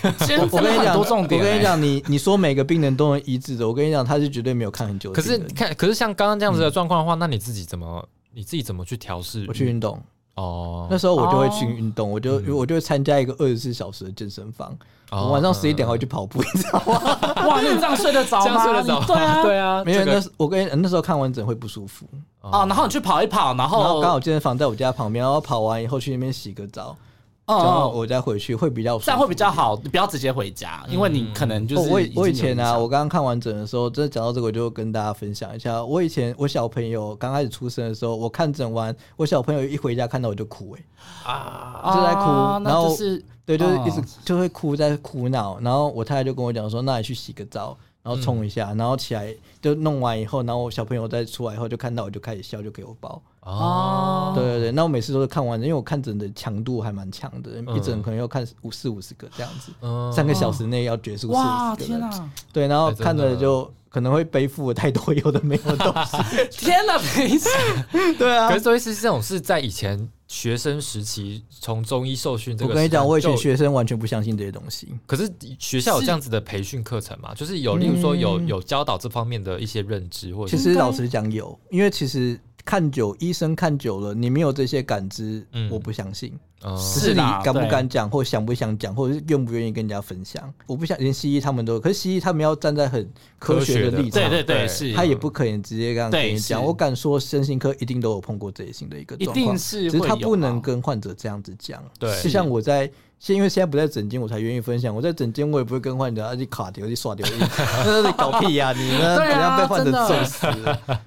<laughs> 我跟你讲，我跟你讲，你你说每个病人都能医治的，我跟你讲，他是绝对没有看很久。可是看，可是像刚刚这样子的状况的话，那你自己怎么，你自己怎么去调试？我去运动。哦，那时候我就会去运动，我就我就会参加一个二十四小时的健身房，我晚上十一点会去跑步，你知道吗？<laughs> 哇，你这样睡得着吗？睡得着？对啊，<laughs> 对啊。没有，那我跟那时候看完整会不舒服哦，然后你去跑一跑，然后刚好健身房在我家旁边，然后跑完以后去那边洗个澡。哦，我再回去会比较，这样会比较好。你不要直接回家，因为你可能就是我我以前啊，我刚刚看完整的时候，真的讲到这个，我就跟大家分享一下。我以前我小朋友刚开始出生的时候，我看诊完，我小朋友一回家看到我就哭，哎啊，就在哭，然后就是对，就是一直就会哭，在哭闹。然后我太太就跟我讲说：“那你去洗个澡，然后冲一下，然后起来就弄完以后，然后我小朋友再出来以后，就看到我就开始笑，就给我抱。”哦，对对对，那我每次都是看完，因为我看诊的强度还蛮强的，一诊可能要看五四五十个这样子，三个小时内要结束四五十个。对，然后看着就可能会背负太多有的没有东西。<laughs> 天哪，没事。<laughs> 对啊，可是周医师这种是在以前学生时期从中医受训，这个我跟你讲，我以前学生完全不相信这些东西。可是学校有这样子的培训课程嘛？就是有，例如说有有教导这方面的一些认知，或者其实老实讲有，因为其实。看久，医生看久了，你没有这些感知，我不相信。只是你敢不敢讲，或想不想讲，或者是愿不愿意跟人家分享。我不想连西医他们都，可是西医他们要站在很科学的立场，对对对，是，他也不可能直接这样跟你讲。我敢说，身心科一定都有碰过这一型的一个状况，只是他不能跟患者这样子讲。对，就像我在。现因为现在不在整间，我才愿意分享。我在整间，我也不会更换的，而且卡掉，你刷掉，<laughs> 那你搞屁呀！你呢？怎样被换成揍死？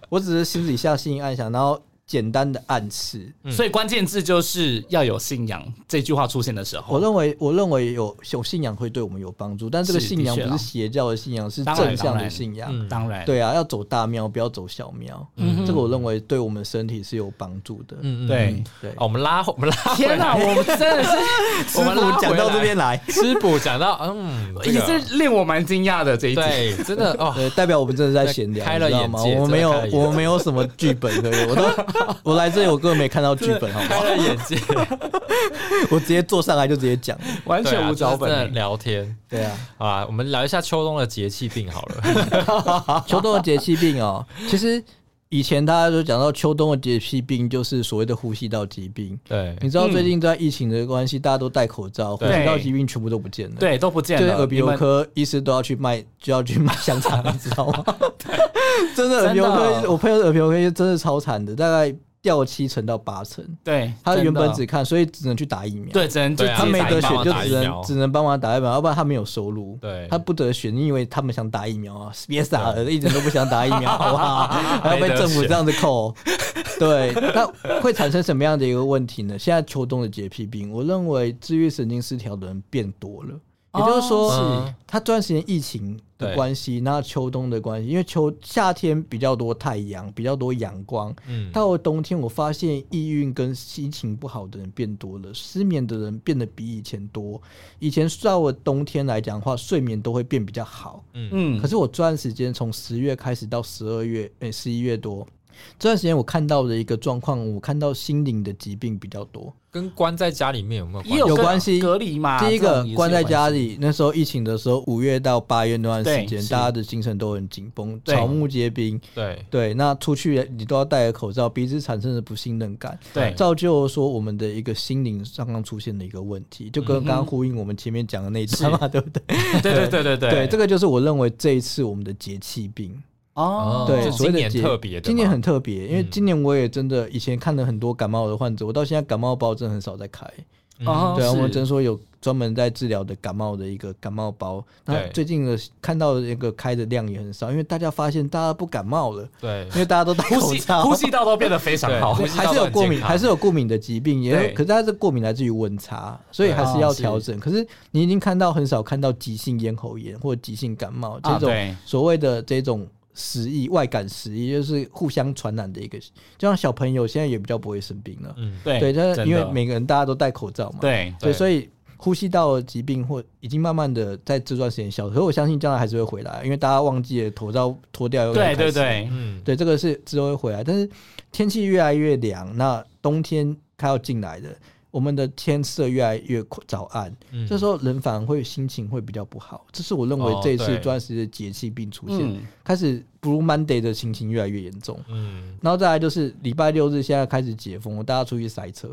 我只是心里下心暗想，然后简单的暗示。所以关键字就是要有信仰。这句话出现的时候，我认为，我认为有有信仰会对我们有帮助，但这个信仰不是邪教的信仰，是正向的信仰。当然，对啊，要走大庙，不要走小庙。嗯这个我认为对我们身体是有帮助的。嗯，对对。我们拉，<laughs> 我们拉。天哪，我们真的是 <laughs> 吃补讲到这边来，师补讲到，嗯，也是令我蛮惊讶的这一对，真的哦，代表我们真的在闲聊，开了眼界。我们没有，我们没有什么剧本可以，我都 <laughs> 我来这里，我根本没看到剧本，好吗？开了眼界，<laughs> 我直接坐上来就直接讲，完全无脚本聊天。对啊，啊，我们聊一下秋冬的节气病好了。<laughs> 秋冬的节气病哦，其实以前大家都讲到秋冬的洁癖病，就是所谓的呼吸道疾病。对，你知道最近在疫情的关系，大家都戴口罩，呼吸道疾病全部都不见了。对，都不见了。耳鼻喉科医师都要去卖，就要去卖香肠，你知道吗？<laughs> <laughs> 真的耳鼻喉科，我朋友耳鼻喉科真的超惨的，大概。掉七成到八成，对他原本只看，所以只能去打疫苗。对，只能他没得选，就只能只能帮忙打疫苗，要不然他没有收入。对，他不得选，因为他们想打疫苗啊，别傻了，一点都不想打疫苗，好不好？<laughs> 还要被政府这样子扣。对，那会产生什么样的一个问题呢？现在秋冬的洁癖病，我认为治愈神经失调的人变多了。也就是说，他这段时间疫情的关系，那秋冬的关系，因为秋夏天比较多太阳，比较多阳光，嗯，到了冬天，我发现抑郁跟心情不好的人变多了，失眠的人变得比以前多。以前到了冬天来讲的话，睡眠都会变比较好，嗯嗯。可是我这段时间从十月开始到十二月，诶，十一月多。这段时间我看到的一个状况，我看到心灵的疾病比较多，跟关在家里面有没有有关系？隔离嘛。第一个关在家里，那时候疫情的时候，五月到八月那段时间，大家的精神都很紧绷，草木皆兵。对对，那出去你都要戴着口罩，彼此产生的不信任感，对，造就说我们的一个心灵刚刚出现的一个问题，就跟刚刚呼应我们前面讲的那一段嘛，<laughs> 对不对？对对对对对，对，这个就是我认为这一次我们的节气病。哦，对，今年特别，今年很特别，因为今年我也真的以前看了很多感冒的患者，我到现在感冒包真的很少在开。啊，对啊，我们诊所有专门在治疗的感冒的一个感冒包。那最近的看到的那个开的量也很少，因为大家发现大家不感冒了。对，因为大家都戴口罩，呼吸 <laughs> 道都变得非常好，还是有过敏，还是有过敏的疾病，也有，可是它这过敏来自于温差，所以还是要调整。可是你已经看到很少看到急性咽喉炎或急性感冒这种所谓的这种。食疫外感食疫就是互相传染的一个，就像小朋友现在也比较不会生病了。嗯，对对，但因为每个人大家都戴口罩嘛，对对，所以呼吸道疾病或已经慢慢的在这段时间消，可是我相信将来还是会回来，因为大家忘记了口罩脱掉，对对对，嗯，对，这个是之后会回来，但是天气越来越凉，那冬天它要进来的。我们的天色越来越早暗，这时候人反而会心情会比较不好。这是我认为这一次这段时间的节气病出现，开始 Blue Monday 的情形越来越严重。嗯，然后再来就是礼拜六日现在开始解封，大家出去塞车，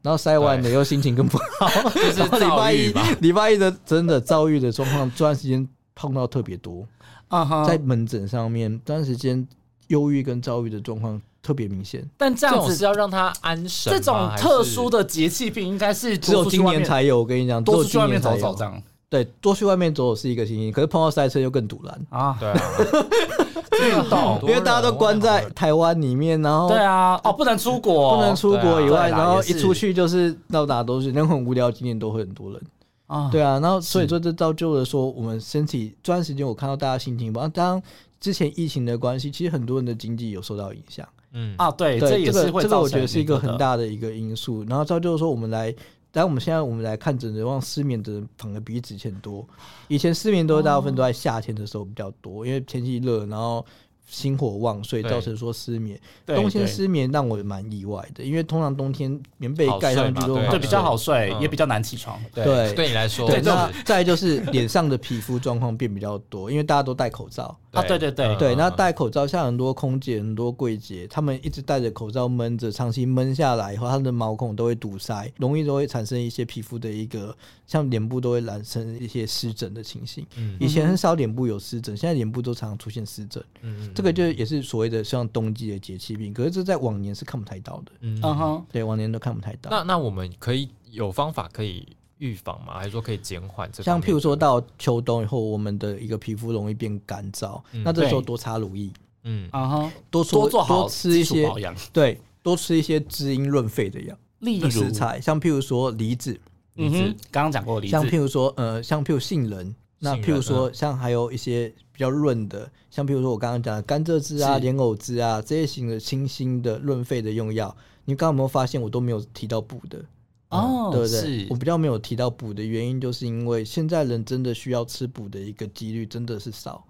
然后塞完了又心情更不好。<laughs> 就是礼拜一，礼拜一的真的遭遇的状况，这段时间碰到特别多。<laughs> 啊哈，在门诊上面，这段时间忧郁跟遭遇的状况。特别明显，但这样子是要让他安神。这种特殊的节气病应该是只有今年才有。我跟你讲，多去外面走走这样。对，多去外面走走是一个星星，可是碰到塞车又更堵拦啊。对啊，<laughs> 运动，因为大家都关在台湾里面，然后对啊，哦，不能出国，不能出国以外，然后一出去就是到哪都是，那很无聊，今年都会很多人啊。对啊，然后所以说这造就了说，我们身体这段时间我看到大家心情不好，当之前疫情的关系，其实很多人的经济有受到影响。嗯啊，对，这也是会这个我觉得是一个很大的一个因素。然后造就说，我们来，但我们现在我们来看诊的话，失眠的人反而比之前多。以前失眠都大部分都在夏天的时候比较多，因为天气热，然后。心火旺，所以造成说失眠。冬天失眠让我蛮意外的，因为通常冬天棉被盖上去都对比较好睡，也比较难起床。对，对你来说，对。那再就是脸上的皮肤状况变比较多，因为大家都戴口罩啊。对对对对，那戴口罩，像很多空姐、很多柜姐，他们一直戴着口罩闷着，长期闷下来以后，他的毛孔都会堵塞，容易都会产生一些皮肤的一个。像脸部都会染生一些湿疹的情形，以前很少脸部有湿疹，现在脸部都常常出现湿疹。嗯这个就也是所谓的像冬季的节气病，可是这在往年是看不太到的。嗯哼，对，往年都看不太到。那那我们可以有方法可以预防吗？还是说可以减缓？像譬如说到秋冬以后，我们的一个皮肤容易变干燥，那这时候多擦乳液。嗯啊哈，多多做好吃一些保养，对，多吃一些滋阴润肺的药，例如食材，像譬如说梨子。嗯哼，刚刚讲过梨子，像譬如说，呃，像譬如杏仁，那譬如说，像还有一些比较润的，像譬如说我刚刚讲的甘蔗汁啊、莲藕汁啊这些型的清新的润肺的用药，你刚刚有没有发现我都没有提到补的？哦，对不对？我比较没有提到补的原因，就是因为现在人真的需要吃补的一个几率真的是少，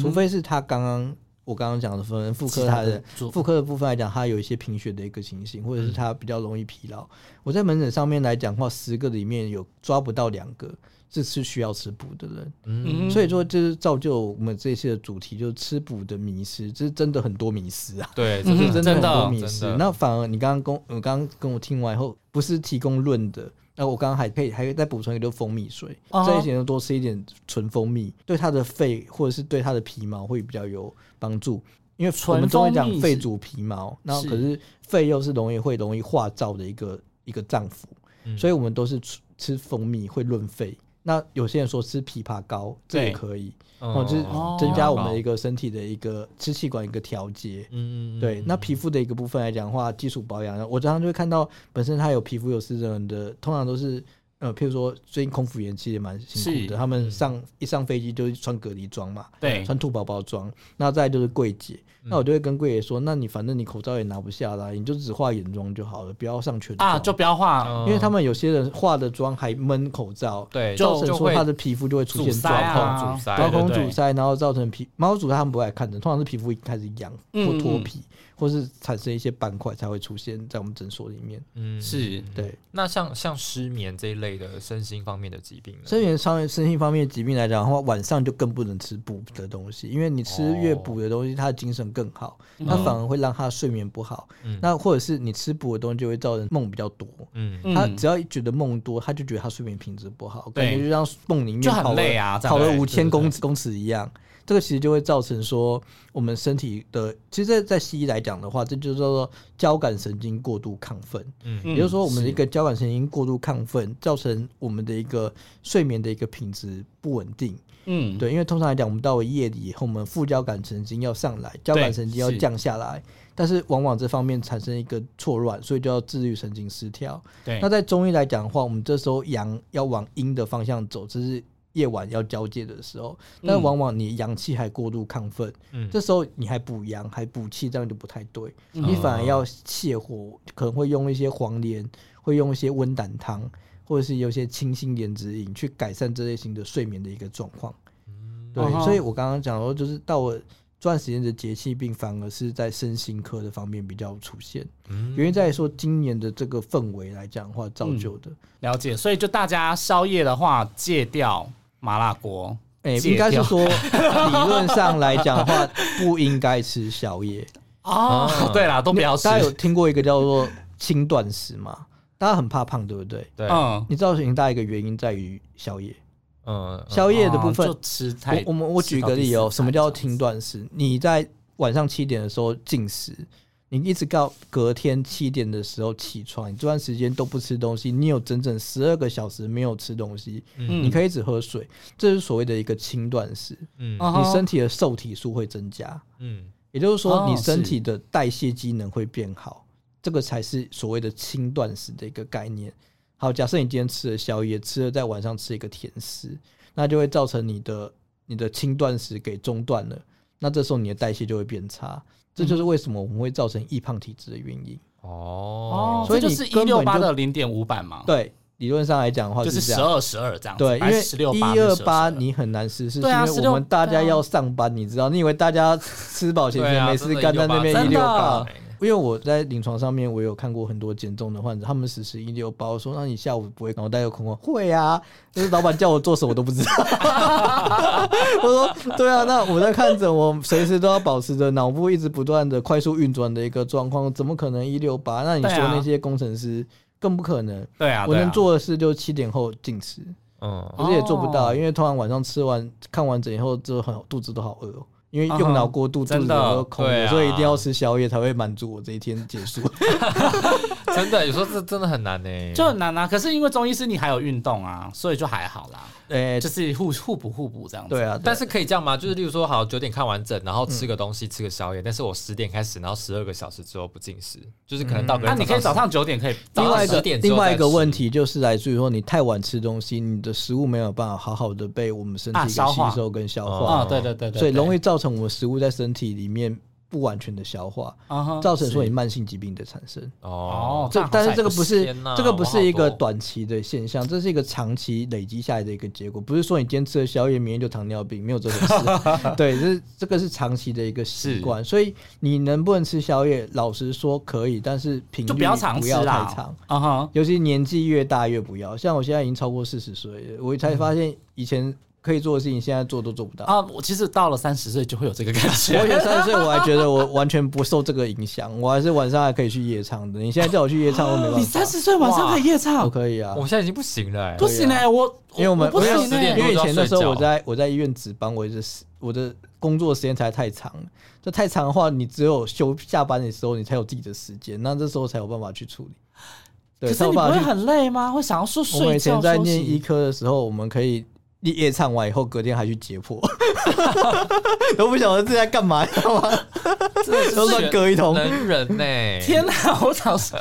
除非是他刚刚我刚刚讲的分妇科它的妇科的部分来讲，它有一些贫血的一个情形，或者是它比较容易疲劳。我在门诊上面来讲话，十个里面有抓不到两个。是是需要吃补的人，嗯，所以说就是造就我们这次的主题，就是吃补的迷失，这是真的很多迷失啊，对，这是真的很多迷失。那反而你刚刚跟我刚刚跟我听完以后，不是提供论的，那我刚刚还可以还可以再补充一个蜂蜜水，这一点多吃一点纯蜂蜜，对它的肺或者是对它的皮毛会比较有帮助，因为我们中医讲肺主皮毛，然后可是肺又是容易会容易化燥的一个一个脏腑，所以我们都是吃吃蜂蜜会润肺。那有些人说吃枇杷膏，这也可以，哦，就是增加我们一个身体的一个支气管一个调节。嗯嗯对，那皮肤的一个部分来讲的话，基础保养，我常常就会看到本身他有皮肤有湿疹的，通常都是呃，譬如说最近空服员其实也蛮辛苦的，他们上一上飞机就穿隔离装嘛，对，穿兔宝宝装，那再就是柜姐。那我就会跟柜爷说，那你反正你口罩也拿不下来，你就只化眼妆就好了，不要上全妆。啊，就不要化，因为他们有些人化的妆还闷口罩，对，造成说他的皮肤就会出现抓孔阻塞，毛孔阻塞，然后造成皮毛阻塞他们不爱看的，通常是皮肤开始痒或脱皮。或是产生一些斑块才会出现在我们诊所里面。嗯，是。对。那像像失眠这一类的身心方面的疾病，失眠上身心方面疾病来讲的话，晚上就更不能吃补的东西，因为你吃越补的东西，他的精神更好，他反而会让他睡眠不好。那或者是你吃补的东西，就会造成梦比较多。嗯，他只要觉得梦多，他就觉得他睡眠品质不好，感觉就像梦里面就很累啊，跑了五千公公尺一样。这个其实就会造成说，我们身体的，其实，在在西医来讲的话，这就叫做交感神经过度亢奋。嗯，也就是说，我们的一个交感神经过度亢奋，造成我们的一个睡眠的一个品质不稳定。嗯，对，因为通常来讲，我们到了夜里以后，我们副交感神经要上来，交感神经要降下来，但是往往这方面产生一个错乱，所以就要自律神经失调。对，那在中医来讲的话，我们这时候阳要往阴的方向走，这是。夜晚要交界的时候，但往往你阳气还过度亢奋，这时候你还补阳还补气，这样就不太对。你反而要泻火，可能会用一些黄连，会用一些温胆汤，或者是有些清新颜值饮去改善这类型的睡眠的一个状况。对，所以我刚刚讲说，就是到我这段时间的节气病，反而是在身心科的方面比较出现。原因在说今年的这个氛围来讲的话，造就的了解。所以就大家宵夜的话，戒掉。麻辣锅，哎，应该是说理论上来讲的话，不应该吃宵夜哦。对啦，都不要吃。大家有听过一个叫做轻断食吗？大家很怕胖，对不对？对。你知道很大一个原因在于宵夜。嗯。宵夜的部分就吃太。我们我举个例哦，什么叫轻断食？你在晚上七点的时候进食。你一直到隔天七点的时候起床，你这段时间都不吃东西，你有整整十二个小时没有吃东西，你可以只喝水，这是所谓的一个轻断食。嗯，你身体的受体数会增加，嗯，也就是说你身体的代谢机能会变好，这个才是所谓的轻断食的一个概念。好，假设你今天吃了宵夜，吃了在晚上吃一个甜食，那就会造成你的你的轻断食给中断了，那这时候你的代谢就会变差。这就是为什么我们会造成易胖体质的原因哦，所以就是一六八的零点五版嘛。对，理论上来讲的话，就是十二十二这样。对，因为一二八你很难实施，因为我们大家要上班，你知道？你以为大家吃饱闲闲没事干在那边一六八？因为我在临床上面，我有看过很多减重的患者，他们实施一六八，我说那你下午不会脑袋有空吗？会啊，就是老板叫我做什么都不知道。<laughs> 我说对啊，那我在看诊，我随时都要保持着脑部一直不断的快速运转的一个状况，怎么可能一六八？那你说那些工程师更不可能。对啊，我能做的事就七点后进食，嗯，可是也做不到，因为通常晚上吃完看完整以后，就很肚子都好饿哦。因为用脑过度，肚子都空的，所以一定要吃宵夜才会满足我这一天结束。<laughs> 真的，有时候这真的很难呢，就很难啊。可是因为中医师你还有运动啊，所以就还好啦。呃，就是互互补互补这样子。对啊，但是可以这样吗？就是例如说，好九点看完整，然后吃个东西，吃个宵夜，但是我十点开始，然后十二个小时之后不进食，就是可能到那你可以早上九点可以。另外一个另外一个问题就是来自于说，你太晚吃东西，你的食物没有办法好好的被我们身体给吸收跟消化啊。对对对对，所以容易造成我们食物在身体里面。不完全的消化，造成说你慢性疾病的产生。哦，这但是这个不是这个不是一个短期的现象，这是一个长期累积下来的一个结果。不是说你今天吃了宵夜，明天就糖尿病，没有这回事。<laughs> 对，这这个是长期的一个习惯。所以你能不能吃宵夜？老实说可以，但是频率不要太长。啊哈，尤其年纪越大越不要。像我现在已经超过四十岁，我才发现以前。可以做的事情，现在做都做不到啊！我其实到了三十岁就会有这个感觉。我三十岁，我还觉得我完全不受这个影响，我还是晚上还可以去夜唱的。你现在叫我去夜唱，我没办法。你三十岁晚上可以夜唱？我可以啊！我现在已经不行了，不行嘞！我因为我们不行，因为以前的时候我在我在医院值班，我的我的工作时间才太长，就太长的话，你只有休下班的时候，你才有自己的时间，那这时候才有办法去处理。可是你不会很累吗？会想要说睡觉？我以前在念医科的时候，我们可以。你夜唱完以后，隔天还去解剖，<laughs> 都不晓得自己在干嘛，知道吗？都乱隔一通，能人呢？天哪，我早上。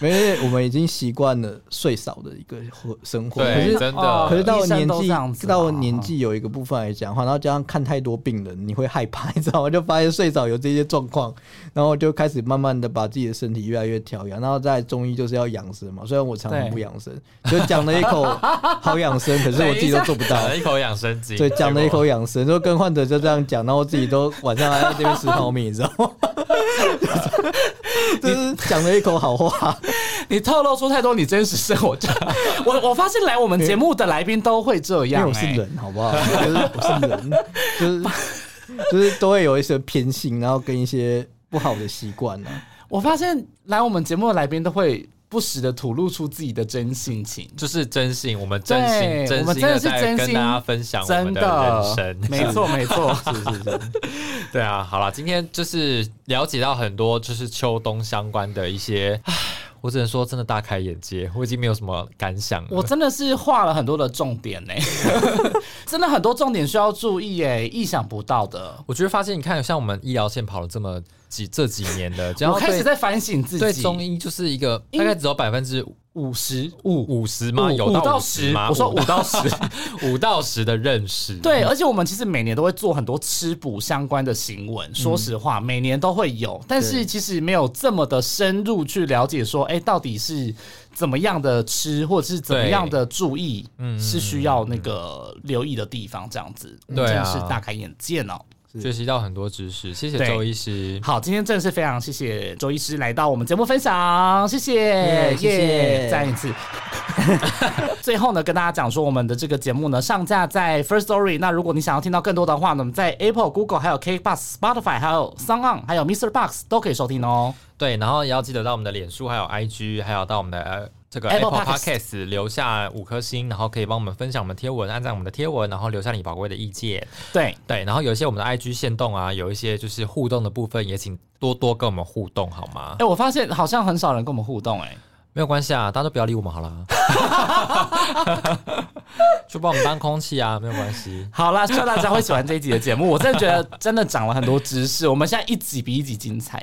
没，我们已经习惯了睡少的一个活生活。对，真的。可是到了年纪，到了年纪有一个部分来讲话，然后加上看太多病人，你会害怕，<laughs> 你知道吗？就发现睡少有这些状况，然后就开始慢慢的把自己的身体越来越调养。然后在中医就是要养生嘛，虽然我常常不养生，就讲了一口好养生，<laughs> 可是我自己都做不到。讲了一口养生经，对，讲了一口养生，就跟患者就这样讲，然后自己都晚上还在这边吃泡面，你知道吗？<laughs> 就是讲了一口好话。你透露出太多你真实生活，我我发现来我们节目的来宾都会这样，因为我是人，好不好？就是我是人，就是就是都会有一些偏心，然后跟一些不好的习惯呢。我发现来我们节目的来宾都会。不时的吐露出自己的真性情，就是真性，我们真心，我们真的是真心跟大家分享我们的人生，没错没错，是是是，<laughs> 对啊，好了，今天就是了解到很多就是秋冬相关的一些。我只能说，真的大开眼界，我已经没有什么感想。我真的是画了很多的重点呢，<laughs> 真的很多重点需要注意诶，意想不到的。我觉得发现，你看，像我们医疗线跑了这么几这几年的，我开始在反省自己，对中医就是一个大概只有百分之。五十五五十吗？有到十吗？我说五到十，<laughs> 五到十的认识。对，而且我们其实每年都会做很多吃补相关的新闻。说实话，每年都会有，但是其实没有这么的深入去了解，说哎，到底是怎么样的吃，或者是怎么样的注意，是需要那个留意的地方。这样子，真的是大开眼界哦。学习到很多知识，谢谢周医师。好，今天真的是非常谢谢周医师来到我们节目分享，谢谢，谢谢，再一次。<laughs> 最后呢，跟大家讲说，我们的这个节目呢上架在 First Story。那如果你想要听到更多的话呢，在 Apple、Google、还有 k b u s Spotify、还有 s o n g On 还有 Mr. Box 都可以收听哦。对，然后也要记得到我们的脸书、还有 IG，还有到我们的。这个 Apple Podcast 留下五颗星，然后可以帮我们分享我们贴文，按照我们的贴文，然后留下你宝贵的意见。对对，然后有一些我们的 IG 线动啊，有一些就是互动的部分，也请多多跟我们互动，好吗？哎，我发现好像很少人跟我们互动，哎，没有关系啊，大家都不要理我们好了，<laughs> 就把我们当空气啊，没有关系。好啦，希望大家会喜欢这一集的节目，我真的觉得真的长了很多知识，我们现在一集比一集精彩。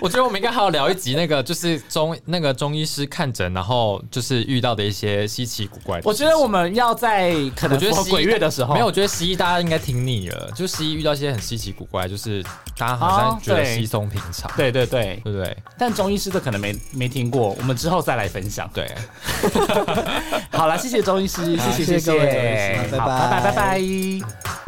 我觉得我们应该还要聊一集那个，就是中那个中医师看诊，然后就是遇到的一些稀奇古怪。我觉得我们要在可能觉得鬼月的时候，没有，我觉得十一大家应该听腻了。就十一遇到一些很稀奇古怪，就是大家好像觉得稀松平常。对对对，对不对？但中医师的可能没没听过，我们之后再来分享。对，<laughs> 好了，谢谢中医师，谢谢谢谢，拜拜拜拜拜拜。